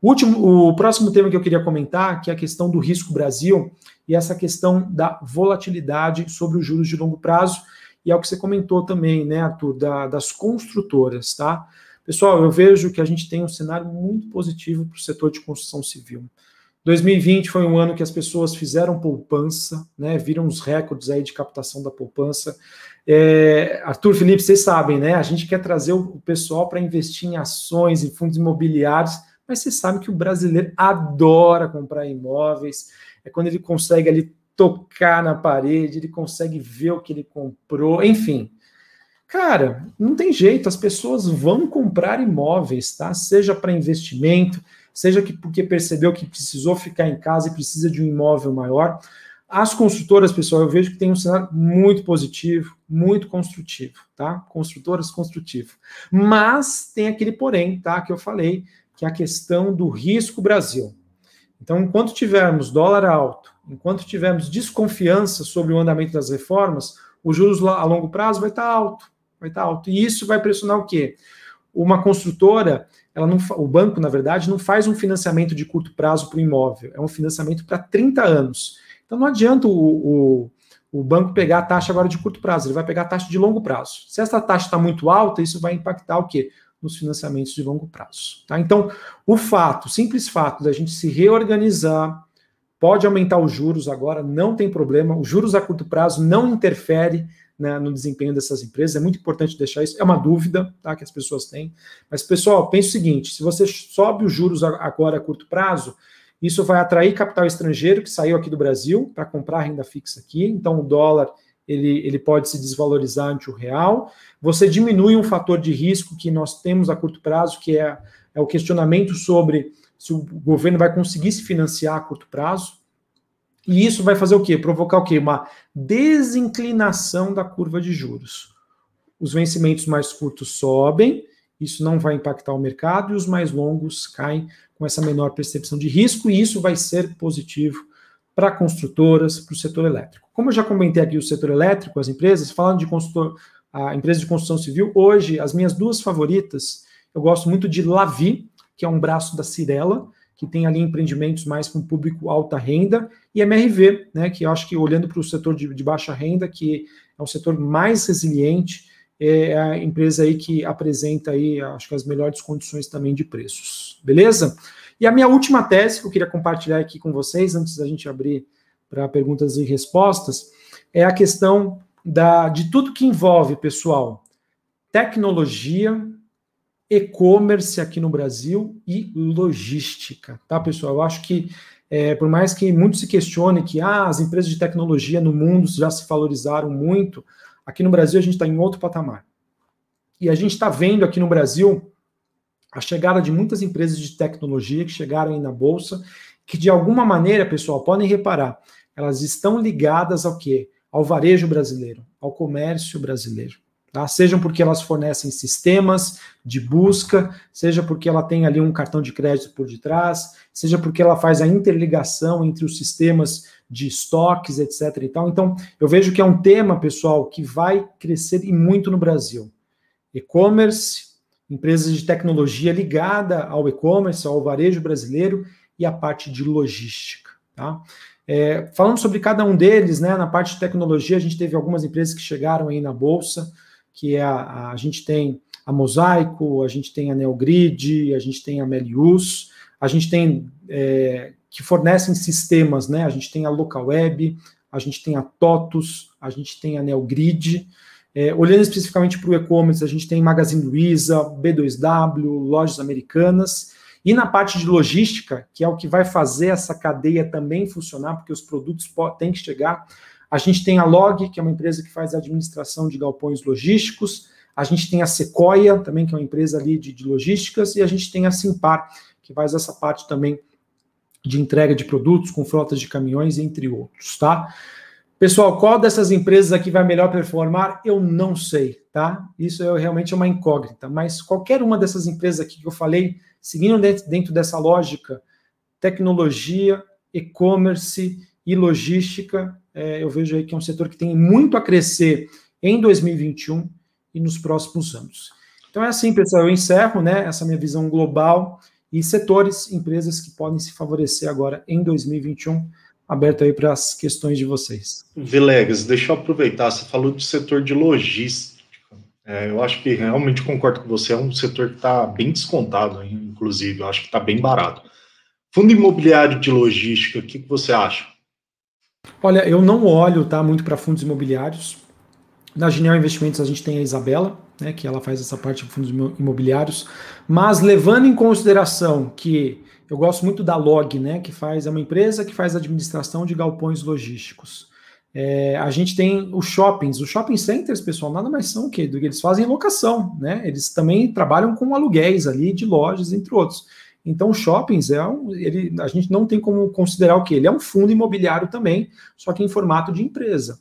Speaker 2: O, último, o próximo tema que eu queria comentar, que é a questão do risco Brasil e essa questão da volatilidade sobre os juros de longo prazo, e é o que você comentou também, né, Arthur, da, das construtoras, tá? Pessoal, eu vejo que a gente tem um cenário muito positivo para o setor de construção civil. 2020 foi um ano que as pessoas fizeram poupança, né? Viram os recordes aí de captação da poupança. É, Arthur Felipe, vocês sabem, né? A gente quer trazer o pessoal para investir em ações, em fundos imobiliários, mas vocês sabem que o brasileiro adora comprar imóveis. É quando ele consegue ali tocar na parede, ele consegue ver o que ele comprou, enfim. Cara, não tem jeito, as pessoas vão comprar imóveis, tá? Seja para investimento, seja que porque percebeu que precisou ficar em casa e precisa de um imóvel maior. As construtoras, pessoal, eu vejo que tem um cenário muito positivo, muito construtivo, tá? Construtoras construtivo. Mas tem aquele porém, tá? Que eu falei, que é a questão do risco Brasil. Então, enquanto tivermos dólar alto, enquanto tivermos desconfiança sobre o andamento das reformas, o juros a longo prazo vai estar alto, vai estar alto. E isso vai pressionar o quê? Uma construtora, ela não, o banco, na verdade, não faz um financiamento de curto prazo para o imóvel, é um financiamento para 30 anos. Então não adianta o, o, o, banco pegar a taxa agora de curto prazo, ele vai pegar a taxa de longo prazo. Se essa taxa está muito alta, isso vai impactar o quê? Nos financiamentos de longo prazo. Tá? Então, o fato, simples fato da gente se reorganizar pode aumentar os juros agora, não tem problema. Os juros a curto prazo não interfere né, no desempenho dessas empresas. É muito importante deixar isso. É uma dúvida tá, que as pessoas têm. Mas, pessoal, pense o seguinte: se você sobe os juros agora a curto prazo, isso vai atrair capital estrangeiro que saiu aqui do Brasil para comprar renda fixa aqui. Então, o dólar ele, ele pode se desvalorizar ante o real. Você diminui um fator de risco que nós temos a curto prazo, que é, é o questionamento sobre se o governo vai conseguir se financiar a curto prazo. E isso vai fazer o quê? Provocar o quê? Uma desinclinação da curva de juros. Os vencimentos mais curtos sobem, isso não vai impactar o mercado, e os mais longos caem com essa menor percepção de risco, e isso vai ser positivo para construtoras, para o setor elétrico. Como eu já comentei aqui o setor elétrico, as empresas, falando de construtor, a empresa de construção civil, hoje as minhas duas favoritas, eu gosto muito de Lavi, que é um braço da Cirela, que tem ali empreendimentos mais para um público alta renda, e MRV, né, que eu acho que olhando para o setor de, de, baixa renda, que é um setor mais resiliente, é a empresa aí que apresenta aí, acho que as melhores condições também de preços. Beleza? E a minha última tese que eu queria compartilhar aqui com vocês, antes da gente abrir para perguntas e respostas, é a questão da, de tudo que envolve, pessoal, tecnologia, e-commerce aqui no Brasil e logística, tá, pessoal? Eu acho que, é, por mais que muito se questione que ah, as empresas de tecnologia no mundo já se valorizaram muito, aqui no Brasil a gente está em outro patamar. E a gente está vendo aqui no Brasil a chegada de muitas empresas de tecnologia que chegaram aí na Bolsa, que de alguma maneira, pessoal, podem reparar, elas estão ligadas ao quê? Ao varejo brasileiro, ao comércio brasileiro. Tá? Sejam porque elas fornecem sistemas de busca, seja porque ela tem ali um cartão de crédito por detrás, seja porque ela faz a interligação entre os sistemas de estoques, etc. E tal. Então, eu vejo que é um tema, pessoal, que vai crescer e muito no Brasil. E-commerce, empresas de tecnologia ligada ao e-commerce, ao varejo brasileiro e a parte de logística. Tá? É, falando sobre cada um deles, né, na parte de tecnologia, a gente teve algumas empresas que chegaram aí na bolsa que é a, a gente tem a Mosaico, a gente tem a Neogrid, a gente tem a Melius, a gente tem é, que fornecem sistemas, né? A gente tem a Localweb, a gente tem a TOTUS, a gente tem a Neogrid. É, olhando especificamente para o e-commerce, a gente tem Magazine Luiza, B2W, lojas americanas. E na parte de logística, que é o que vai fazer essa cadeia também funcionar, porque os produtos têm que chegar, a gente tem a Log, que é uma empresa que faz a administração de galpões logísticos. A gente tem a Sequoia, também, que é uma empresa ali de, de logísticas. E a gente tem a Simpar, que faz essa parte também de entrega de produtos com frotas de caminhões, entre outros, tá? Pessoal, qual dessas empresas aqui vai melhor performar? Eu não sei, tá? Isso é realmente uma incógnita, mas qualquer uma dessas empresas aqui que eu falei, seguindo dentro, dentro dessa lógica, tecnologia, e-commerce e logística, é, eu vejo aí que é um setor que tem muito a crescer em 2021 e nos próximos anos. Então é assim, pessoal, eu encerro né, essa minha visão global e setores, empresas que podem se favorecer agora em 2021, aberto aí para as questões de vocês.
Speaker 1: Vilegas, deixa eu aproveitar, você falou do setor de logística. É, eu acho que realmente concordo com você, é um setor que está bem descontado, inclusive, eu acho que está bem barato. Fundo imobiliário de logística, o que, que você acha?
Speaker 2: Olha, eu não olho tá, muito para fundos imobiliários. Na Genial Investimentos a gente tem a Isabela, né, que ela faz essa parte de fundos imobiliários, mas levando em consideração que eu gosto muito da Log, né, que faz é uma empresa que faz administração de galpões logísticos. É, a gente tem os shoppings, os shopping centers, pessoal, nada mais são o que eles fazem locação, né? Eles também trabalham com aluguéis ali de lojas, entre outros. Então, shoppings é um, ele, a gente não tem como considerar o que ele é um fundo imobiliário também, só que em formato de empresa.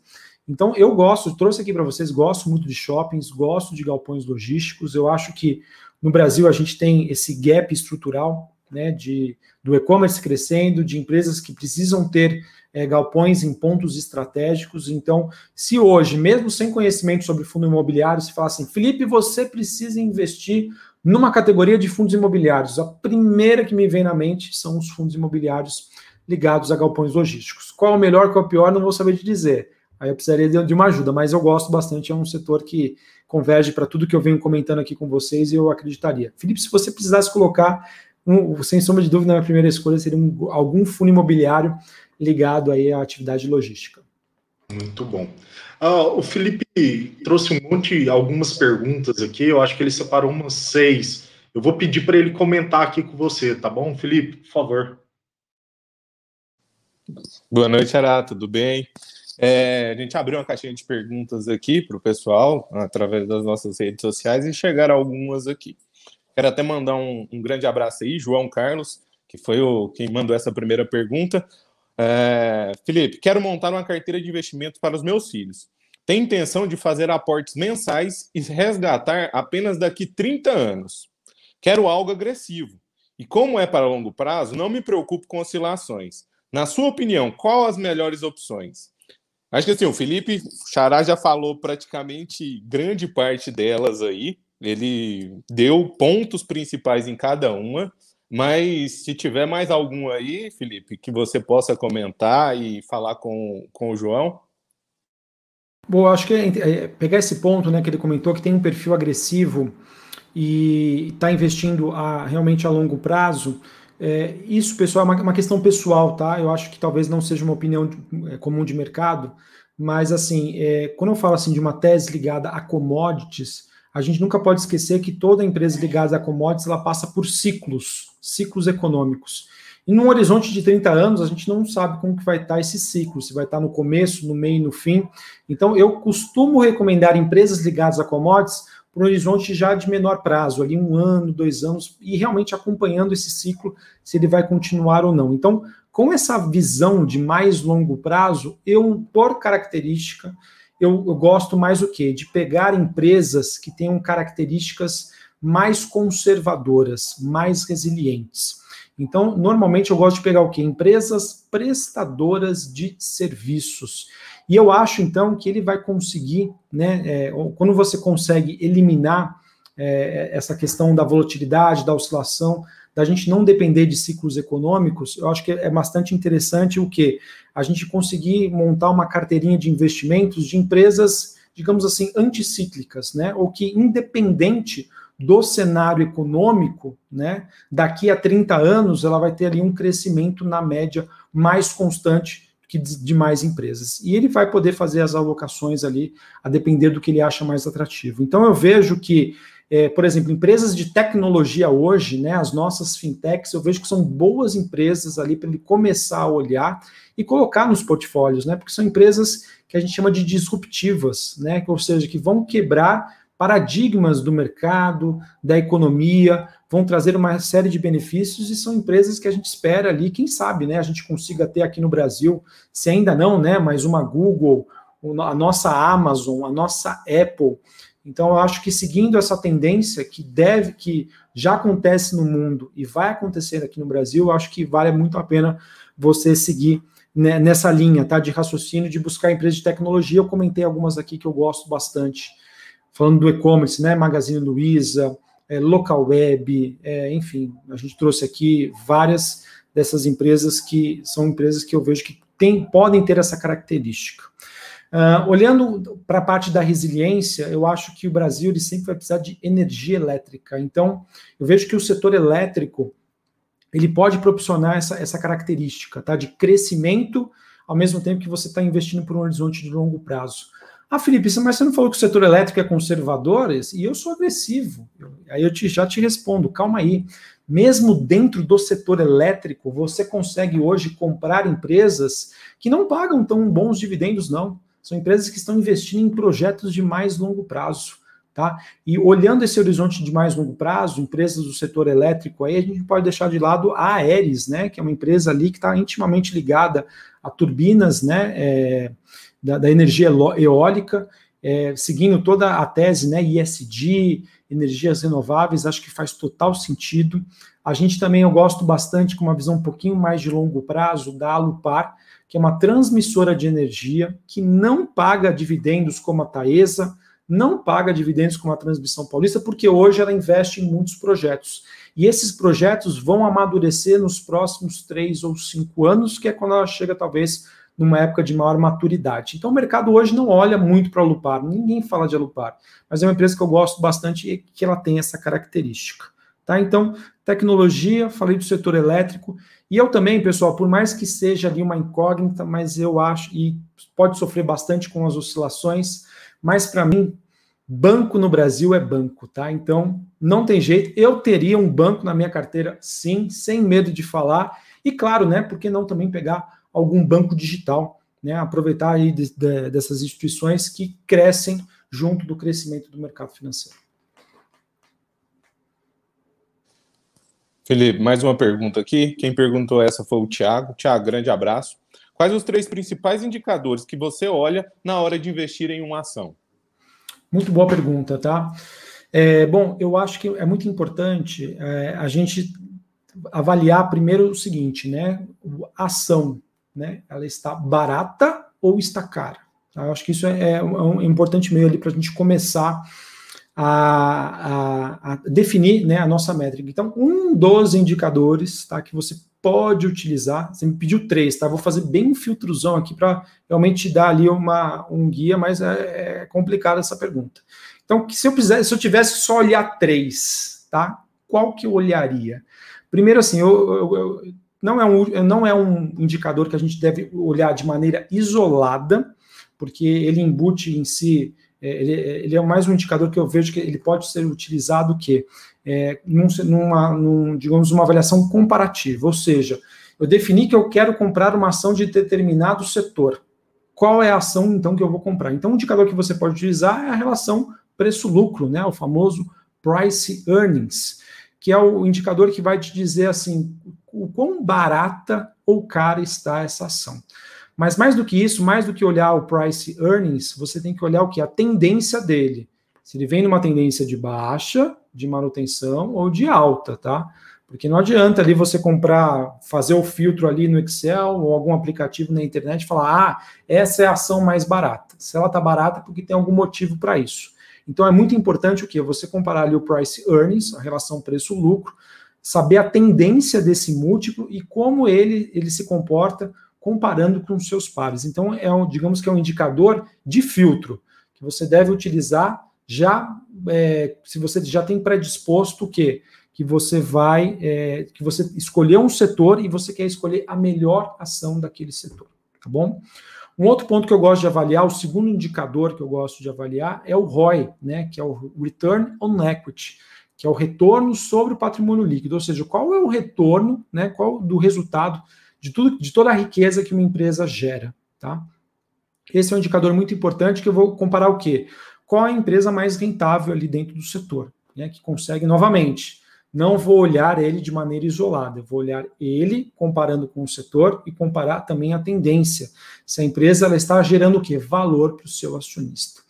Speaker 2: Então, eu gosto, trouxe aqui para vocês, gosto muito de shoppings, gosto de galpões logísticos. Eu acho que no Brasil a gente tem esse gap estrutural, né, de do e-commerce crescendo, de empresas que precisam ter é, galpões em pontos estratégicos. Então, se hoje, mesmo sem conhecimento sobre fundo imobiliário, se fala assim, Felipe, você precisa investir numa categoria de fundos imobiliários, a primeira que me vem na mente são os fundos imobiliários ligados a galpões logísticos. Qual é o melhor, qual é o pior, não vou saber te dizer. Aí eu precisaria de uma ajuda, mas eu gosto bastante, é um setor que converge para tudo que eu venho comentando aqui com vocês e eu acreditaria. Felipe, se você precisasse colocar, um, sem sombra de dúvida, a primeira escolha seria um, algum fundo imobiliário ligado aí à atividade logística.
Speaker 1: Muito bom. Uh, o Felipe trouxe um monte, algumas perguntas aqui, eu acho que ele separou umas seis. Eu vou pedir para ele comentar aqui com você, tá bom, Felipe? Por favor.
Speaker 3: Boa noite, Ará, tudo bem? É, a gente abriu uma caixinha de perguntas aqui para o pessoal, através das nossas redes sociais, e chegaram algumas aqui. Quero até mandar um, um grande abraço aí, João Carlos, que foi o quem mandou essa primeira pergunta. É, Felipe, quero montar uma carteira de investimento para os meus filhos. Tenho intenção de fazer aportes mensais e resgatar apenas daqui 30 anos. Quero algo agressivo. E como é para longo prazo, não me preocupo com oscilações. Na sua opinião, qual as melhores opções? Acho que assim, o Felipe Xará já falou praticamente grande parte delas aí. Ele deu pontos principais em cada uma. Mas se tiver mais algum aí, Felipe, que você possa comentar e falar com, com o João.
Speaker 2: Bom, acho que é, é, pegar esse ponto né, que ele comentou, que tem um perfil agressivo e está investindo a, realmente a longo prazo, é, isso, pessoal, é uma, uma, questão pessoal, tá? Eu acho que talvez não seja uma opinião de, é, comum de mercado, mas assim, é, quando eu falo assim de uma tese ligada a commodities, a gente nunca pode esquecer que toda empresa ligada a commodities ela passa por ciclos, ciclos econômicos. E num horizonte de 30 anos, a gente não sabe como que vai estar esse ciclo, se vai estar no começo, no meio, no fim. Então, eu costumo recomendar empresas ligadas a commodities para um horizonte já de menor prazo, ali um ano, dois anos, e realmente acompanhando esse ciclo, se ele vai continuar ou não. Então, com essa visão de mais longo prazo, eu, por característica, eu, eu gosto mais o quê? De pegar empresas que tenham características mais conservadoras, mais resilientes. Então, normalmente eu gosto de pegar o quê? Empresas prestadoras de serviços. E eu acho, então, que ele vai conseguir, né, é, quando você consegue eliminar é, essa questão da volatilidade, da oscilação, da gente não depender de ciclos econômicos, eu acho que é bastante interessante o que a gente conseguir montar uma carteirinha de investimentos de empresas, digamos assim, anticíclicas, né? Ou que independente do cenário econômico, né, daqui a 30 anos ela vai ter ali um crescimento na média mais constante que de demais empresas. E ele vai poder fazer as alocações ali a depender do que ele acha mais atrativo. Então eu vejo que é, por exemplo, empresas de tecnologia hoje, né, as nossas fintechs, eu vejo que são boas empresas ali para ele começar a olhar e colocar nos portfólios, né, porque são empresas que a gente chama de disruptivas, né, ou seja, que vão quebrar paradigmas do mercado, da economia, vão trazer uma série de benefícios e são empresas que a gente espera ali, quem sabe, né, a gente consiga ter aqui no Brasil, se ainda não, né, mas uma Google, a nossa Amazon, a nossa Apple, então, eu acho que seguindo essa tendência que deve, que já acontece no mundo e vai acontecer aqui no Brasil, eu acho que vale muito a pena você seguir né, nessa linha, tá? De raciocínio, de buscar empresas de tecnologia. Eu comentei algumas aqui que eu gosto bastante, falando do e-commerce, né? Magazine Luiza, é, Local Web, é, enfim, a gente trouxe aqui várias dessas empresas que são empresas que eu vejo que tem, podem ter essa característica. Uh, olhando para a parte da resiliência, eu acho que o Brasil ele sempre vai precisar de energia elétrica. Então, eu vejo que o setor elétrico ele pode proporcionar essa, essa característica tá, de crescimento, ao mesmo tempo que você está investindo por um horizonte de longo prazo. Ah, Felipe, mas você não falou que o setor elétrico é conservador? E eu sou agressivo. Aí eu te, já te respondo, calma aí. Mesmo dentro do setor elétrico, você consegue hoje comprar empresas que não pagam tão bons dividendos, não. São empresas que estão investindo em projetos de mais longo prazo. Tá? E olhando esse horizonte de mais longo prazo, empresas do setor elétrico, aí a gente pode deixar de lado a Aeres, né, que é uma empresa ali que está intimamente ligada a turbinas né, é, da, da, energia eólica, é, seguindo toda a tese né, ISD, energias renováveis, acho que faz total sentido. A gente também eu gosto bastante, com uma visão um pouquinho mais de longo prazo, da Alupar, que é uma transmissora de energia que não paga dividendos como a Taesa, não paga dividendos como a Transmissão Paulista, porque hoje ela investe em muitos projetos. E esses projetos vão amadurecer nos próximos três ou cinco anos, que é quando ela chega, talvez, numa época de maior maturidade. Então, o mercado hoje não olha muito para a Lupar, ninguém fala de Alupar, mas é uma empresa que eu gosto bastante e que ela tem essa característica. Tá? Então, tecnologia, falei do setor elétrico, e eu também, pessoal, por mais que seja ali uma incógnita, mas eu acho, e pode sofrer bastante com as oscilações, mas para mim, banco no Brasil é banco, tá? Então, não tem jeito, eu teria um banco na minha carteira, sim, sem medo de falar, e claro, né, por que não também pegar algum banco digital, né, aproveitar aí de, de, dessas instituições que crescem junto do crescimento do mercado financeiro.
Speaker 3: Felipe, mais uma pergunta aqui. Quem perguntou essa foi o Tiago. Tiago, grande abraço. Quais os três principais indicadores que você olha na hora de investir em uma ação?
Speaker 2: Muito boa pergunta, tá? É, bom, eu acho que é muito importante é, a gente avaliar primeiro o seguinte, né? A ação, né? Ela está barata ou está cara? Eu acho que isso é, é um importante meio ali para a gente começar a, a, a, definir né, a nossa métrica. Então, um dos indicadores tá, que você pode utilizar, você me pediu três, tá? Vou fazer bem um filtrozão aqui para realmente dar ali uma, um guia, mas é, é complicada essa pergunta. Então, se eu, fizesse, se eu tivesse só olhar três, tá? Qual que eu olharia? Primeiro, assim, eu, eu, eu, não, é um, não é um indicador que a gente deve olhar de maneira isolada, porque ele embute em si ele, ele, é mais um indicador que eu vejo que ele pode ser utilizado que é, num, numa, num, digamos, uma avaliação comparativa, ou seja, eu defini que eu quero comprar uma ação de determinado setor. Qual é a ação, então, que eu vou comprar? Então, um indicador que você pode utilizar é a relação preço-lucro, né, o famoso price earnings, que é o indicador que vai te dizer, assim, o quão barata ou cara está essa ação. Mas mais do que isso, mais do que olhar o price earnings, você tem que olhar o que? A tendência dele. Se ele vem numa tendência de baixa, de manutenção ou de alta, tá? Porque não adianta ali você comprar, fazer o filtro ali no Excel ou algum aplicativo na internet e falar, ah, essa é a ação mais barata. Se ela tá barata, é porque tem algum motivo para isso. Então é muito importante o que? Você comparar ali o price earnings, a relação preço-lucro, saber a tendência desse múltiplo e como ele, ele se comporta comparando com seus pares. Então, é um, digamos que é um indicador de filtro que você deve utilizar já é, se você já tem predisposto o quê? Que você vai, é, que você escolheu um setor e você quer escolher a melhor ação daquele setor, tá bom? Um outro ponto que eu gosto de avaliar, o segundo indicador que eu gosto de avaliar é o ROI, né, que é o Return on Equity, que é o retorno sobre o patrimônio líquido, ou seja, qual é o retorno, né, qual do resultado de, tudo, de toda a riqueza que uma empresa gera. Tá? Esse é um indicador muito importante que eu vou comparar o quê? Qual a empresa mais rentável ali dentro do setor, né, que consegue novamente. Não vou olhar ele de maneira isolada, eu vou olhar ele comparando com o setor e comparar também a tendência. Se a empresa ela está gerando o quê? Valor para o seu acionista.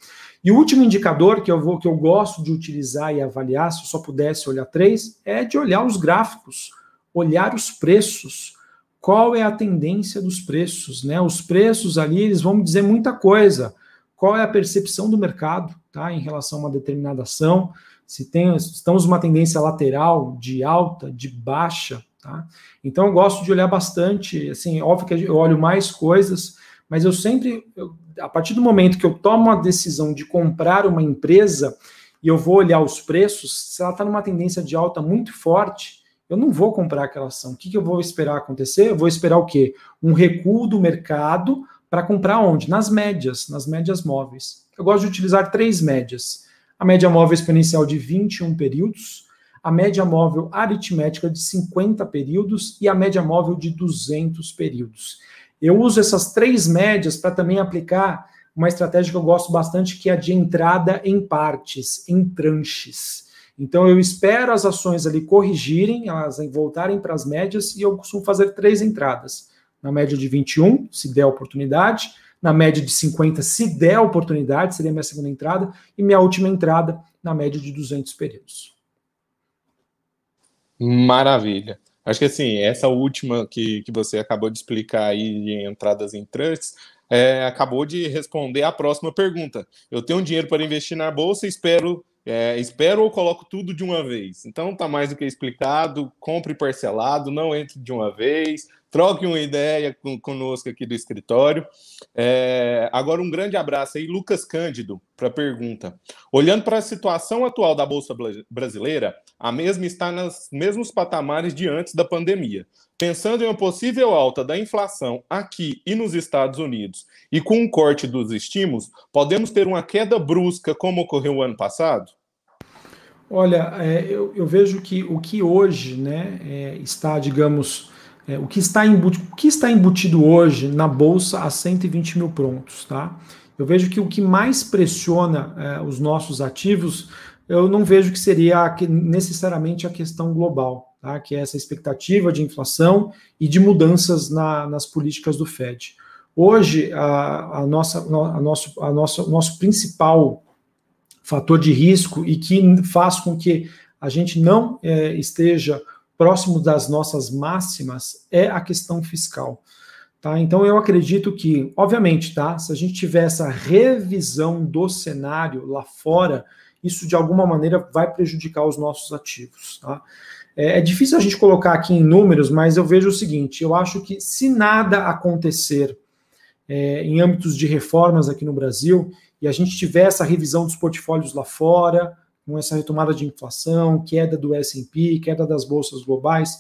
Speaker 2: E o último indicador que eu vou que eu gosto de utilizar e avaliar, se eu só pudesse olhar três, é de olhar os gráficos, olhar os preços qual é a tendência dos preços, né? Os preços ali, eles vão dizer muita coisa. Qual é a percepção do mercado, tá, em relação a uma determinada ação? Se tem, estamos uma tendência lateral, de alta, de baixa, tá? Então eu gosto de olhar bastante, assim, óbvio que eu olho mais coisas, mas eu sempre, eu, a partir do momento que eu tomo a decisão de comprar uma empresa e eu vou olhar os preços, se ela está numa tendência de alta muito forte, eu não vou comprar aquela ação. O que, que eu vou esperar acontecer? Eu vou esperar o quê? Um recuo do mercado para comprar onde? Nas médias, nas médias móveis. Eu gosto de utilizar três médias. A média móvel exponencial de 21 períodos, a média móvel aritmética de 50 períodos e a média móvel de 200 períodos. Eu uso essas três médias para também aplicar uma estratégia que eu gosto bastante, que é a de entrada em partes, em tranches. Então eu espero as ações ali corrigirem, elas voltarem para as médias e eu costumo fazer três entradas. Na média de 21, se der oportunidade, na média de 50, se der oportunidade, seria minha segunda entrada, e minha última entrada na média de 200 períodos.
Speaker 3: Maravilha. Acho que assim, essa última que, que você acabou de explicar aí de entradas em é, acabou de responder a próxima pergunta. Eu tenho dinheiro para investir na bolsa e espero é, espero ou coloco tudo de uma vez? Então tá mais do que explicado, compre parcelado, não entre de uma vez, troque uma ideia com, conosco aqui do escritório. É, agora, um grande abraço aí, Lucas Cândido, para a pergunta. Olhando para a situação atual da Bolsa Brasileira, a mesma está nos mesmos patamares de antes da pandemia. Pensando em uma possível alta da inflação aqui e nos Estados Unidos e com um corte dos estímulos, podemos ter uma queda brusca como ocorreu ano passado?
Speaker 2: Olha, é, eu, eu, vejo que o que hoje né, é, está, digamos, é, o, que está embutido, o que está embutido hoje na Bolsa a 120 mil prontos, tá? Eu vejo que o que mais pressiona é, os nossos ativos, eu não vejo que seria necessariamente a questão global, tá? que é essa expectativa de inflação e de mudanças na, nas políticas do Fed. Hoje, a, a nossa, a nosso, a nossa, nosso principal fator de risco e que faz com que a gente não é, esteja próximo das nossas máximas é a questão fiscal. Tá? Então eu acredito que, obviamente, tá? Se a gente tiver essa revisão do cenário lá fora, isso de alguma maneira vai prejudicar os nossos ativos. Tá? É, é difícil a gente colocar aqui em números, mas eu vejo o seguinte: eu acho que se nada acontecer é, em âmbitos de reformas aqui no Brasil e a gente tiver essa revisão dos portfólios lá fora, com essa retomada de inflação, queda do S&P, queda das bolsas globais,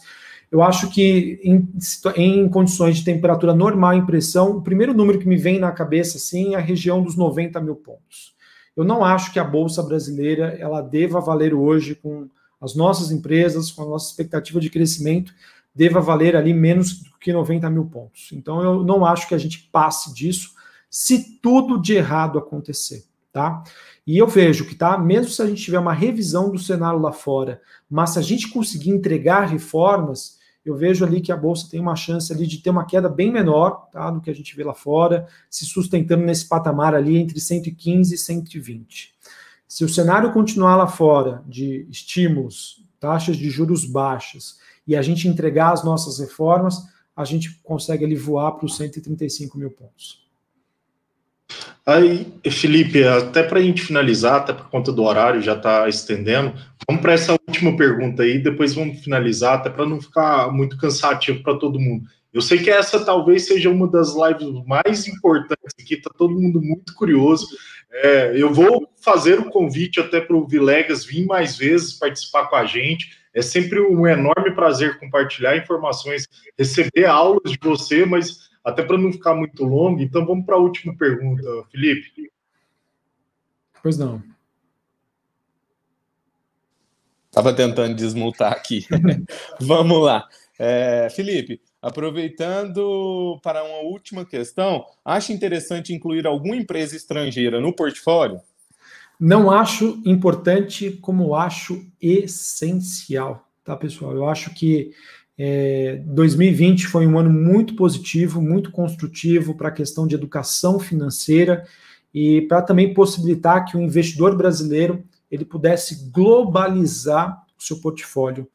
Speaker 2: eu acho que em, em, condições de temperatura normal em pressão, o primeiro número que me vem na cabeça assim é a região dos 90 mil pontos. Eu não acho que a bolsa brasileira ela deva valer hoje com as nossas empresas, com a nossa expectativa de crescimento, deva valer ali menos do que 90 mil pontos. Então eu não acho que a gente passe disso se tudo de errado acontecer, tá? E eu vejo que, tá, mesmo se a gente tiver uma revisão do cenário lá fora, mas se a gente conseguir entregar reformas, eu vejo ali que a bolsa tem uma chance ali de ter uma queda bem menor, tá, do que a gente vê lá fora, se sustentando nesse patamar ali entre 115 e 120. Se o cenário continuar lá fora de estímulos, taxas de juros baixas e a gente entregar as nossas reformas, a gente consegue ali voar para os 135 mil pontos.
Speaker 1: Aí, Felipe, até para a gente finalizar, até por conta do horário já está estendendo, vamos para essa última pergunta aí, depois vamos finalizar, até para não ficar muito cansativo para todo mundo. Eu sei que essa talvez seja uma das lives mais importantes aqui, está todo mundo muito curioso. É, eu vou fazer o convite até para o Vilegas vir mais vezes participar com a gente. É sempre um enorme prazer compartilhar informações, receber aulas de você, mas até para não ficar muito longo, então vamos para a última pergunta, Felipe.
Speaker 2: Pois não.
Speaker 3: Estava tentando desmutar aqui. [laughs] vamos lá. É, Felipe, aproveitando para uma última questão, acha interessante incluir alguma empresa estrangeira no portfólio?
Speaker 2: Não acho importante, como acho essencial, tá, pessoal? Eu acho que é, 2020 foi um ano muito positivo, muito construtivo para a questão de educação financeira e para também possibilitar que o investidor brasileiro ele pudesse globalizar o seu portfólio.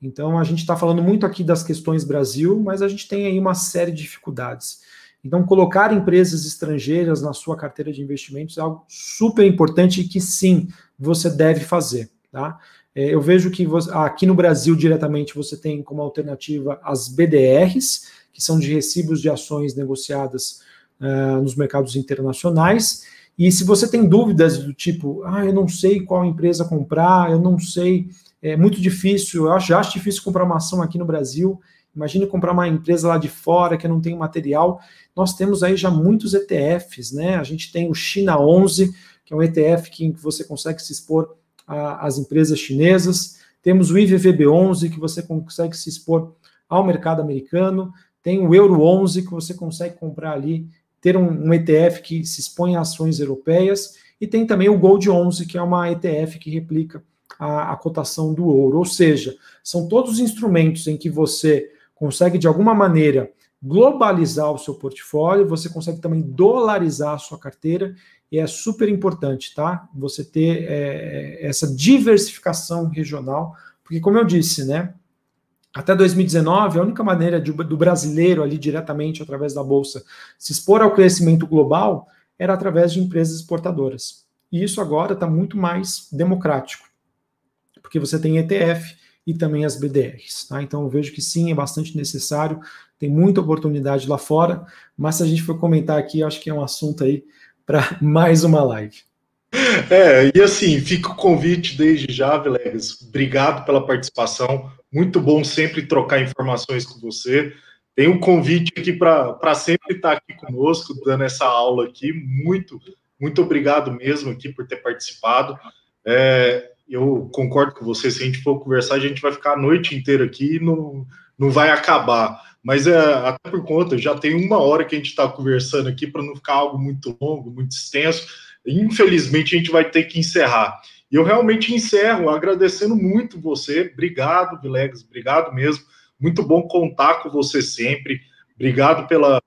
Speaker 2: Então a gente está falando muito aqui das questões Brasil, mas a gente tem aí uma série de dificuldades. Então colocar empresas estrangeiras na sua carteira de investimentos é algo super importante e que sim você deve fazer, tá? É, eu vejo que você, aqui no Brasil, diretamente, você tem como alternativa as BDRs, que são de recibos de ações negociadas uh, nos mercados internacionais. E se você tem dúvidas do tipo, ah, eu não sei qual empresa comprar, eu não sei, é muito difícil, eu já acho difícil comprar uma ação aqui no Brasil. Imagine comprar uma empresa lá de fora que não tem material. Nós temos aí já muitos ETFs, né? A gente tem o China 11, que é um ETF que você consegue se expor as empresas chinesas. Temos o IVVB11, que você consegue se expor ao mercado americano. Tem o Euro 11, que você consegue comprar ali, ter um, um ETF que se expõe a ações europeias. E tem também o Gold 11, que é uma ETF que replica a, a cotação do ouro. Ou seja, são todos os instrumentos em que você consegue, de alguma maneira, globalizar o seu portfólio, você consegue também dolarizar a sua carteira e é super importante, tá? Você ter é, essa diversificação regional, porque como eu disse, né? Até 2019, a única maneira de, do brasileiro ali diretamente através da bolsa se expor ao crescimento global era através de empresas exportadoras. E isso agora está muito mais democrático, porque você tem ETF e também as BDRs. Tá? Então eu vejo que sim, é bastante necessário, tem muita oportunidade lá fora, mas se a gente for comentar aqui, acho que é um assunto aí para [laughs] mais uma live.
Speaker 1: É, e assim, fica o convite desde já, Vilegas. Obrigado pela participação. Muito bom sempre trocar informações com você. Tem um convite aqui para sempre estar aqui conosco, dando essa aula aqui. Muito, muito obrigado mesmo aqui por ter participado. É, eu concordo com você, se a gente for conversar, a gente vai ficar a noite inteira aqui e não, não vai acabar. Mas é, até por conta, já tem uma hora que a gente está conversando aqui para não ficar algo muito longo, muito extenso. Infelizmente, a gente vai ter que encerrar. E eu realmente encerro agradecendo muito você. Obrigado, Vilegas, obrigado mesmo. Muito bom contar com você sempre. Obrigado pela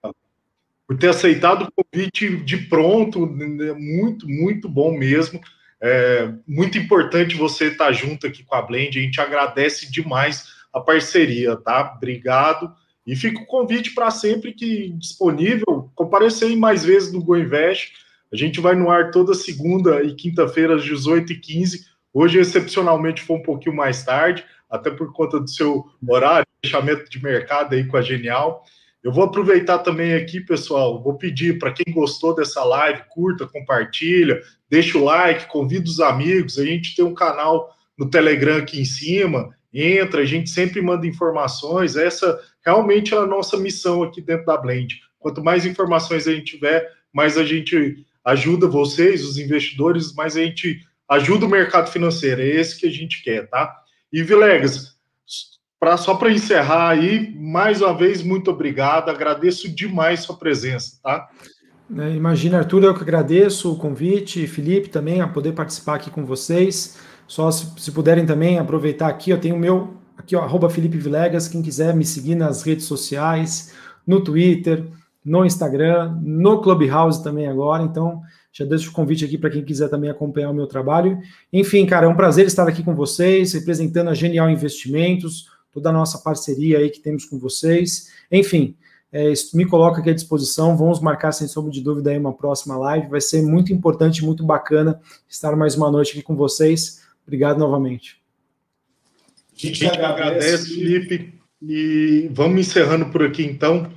Speaker 1: por ter aceitado o convite de pronto. Muito, muito bom mesmo. É muito importante você estar junto aqui com a Blend. A gente agradece demais a parceria, tá? Obrigado. E fica o convite para sempre que disponível, comparecer mais vezes no GoInvest. A gente vai no ar toda segunda e quinta-feira, às 18h15. Hoje, excepcionalmente, foi um pouquinho mais tarde, até por conta do seu horário, fechamento de mercado aí com a Genial. Eu vou aproveitar também aqui, pessoal, vou pedir para quem gostou dessa live, curta, compartilha, deixa o like, convida os amigos. A gente tem um canal no Telegram aqui em cima, entra, a gente sempre manda informações. Essa realmente é a nossa missão aqui dentro da Blend. Quanto mais informações a gente tiver, mais a gente ajuda vocês, os investidores, mais a gente ajuda o mercado financeiro. É esse que a gente quer, tá? E Vilegas, pra, só para encerrar aí, mais uma vez, muito obrigado. Agradeço demais sua presença, tá?
Speaker 2: É, imagina, Arthur, eu que agradeço o convite, Felipe também, a poder participar aqui com vocês. Só se, se puderem também aproveitar aqui, eu tenho o meu, aqui, ó, arroba Felipe Vilegas, quem quiser me seguir nas redes sociais, no Twitter, no Instagram, no Clubhouse também agora, então já deixo o convite aqui para quem quiser também acompanhar o meu trabalho. Enfim, cara, é um prazer estar aqui com vocês, representando a Genial Investimentos, toda a nossa parceria aí que temos com vocês. Enfim, é, me coloco aqui à disposição. Vamos marcar, sem sombra de dúvida, aí uma próxima live. Vai ser muito importante, muito bacana estar mais uma noite aqui com vocês. Obrigado novamente.
Speaker 1: A gente agradece, Felipe. E vamos encerrando por aqui, então.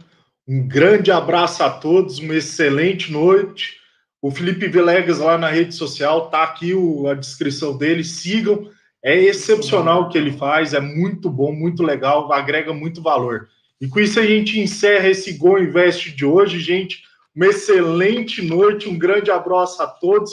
Speaker 1: Um grande abraço a todos, uma excelente noite. O Felipe Vilegas lá na rede social, tá aqui o, a descrição dele, sigam. É excepcional o que ele faz, é muito bom, muito legal, agrega muito valor. E com isso a gente encerra esse Go Invest de hoje, gente. Uma excelente noite, um grande abraço a todos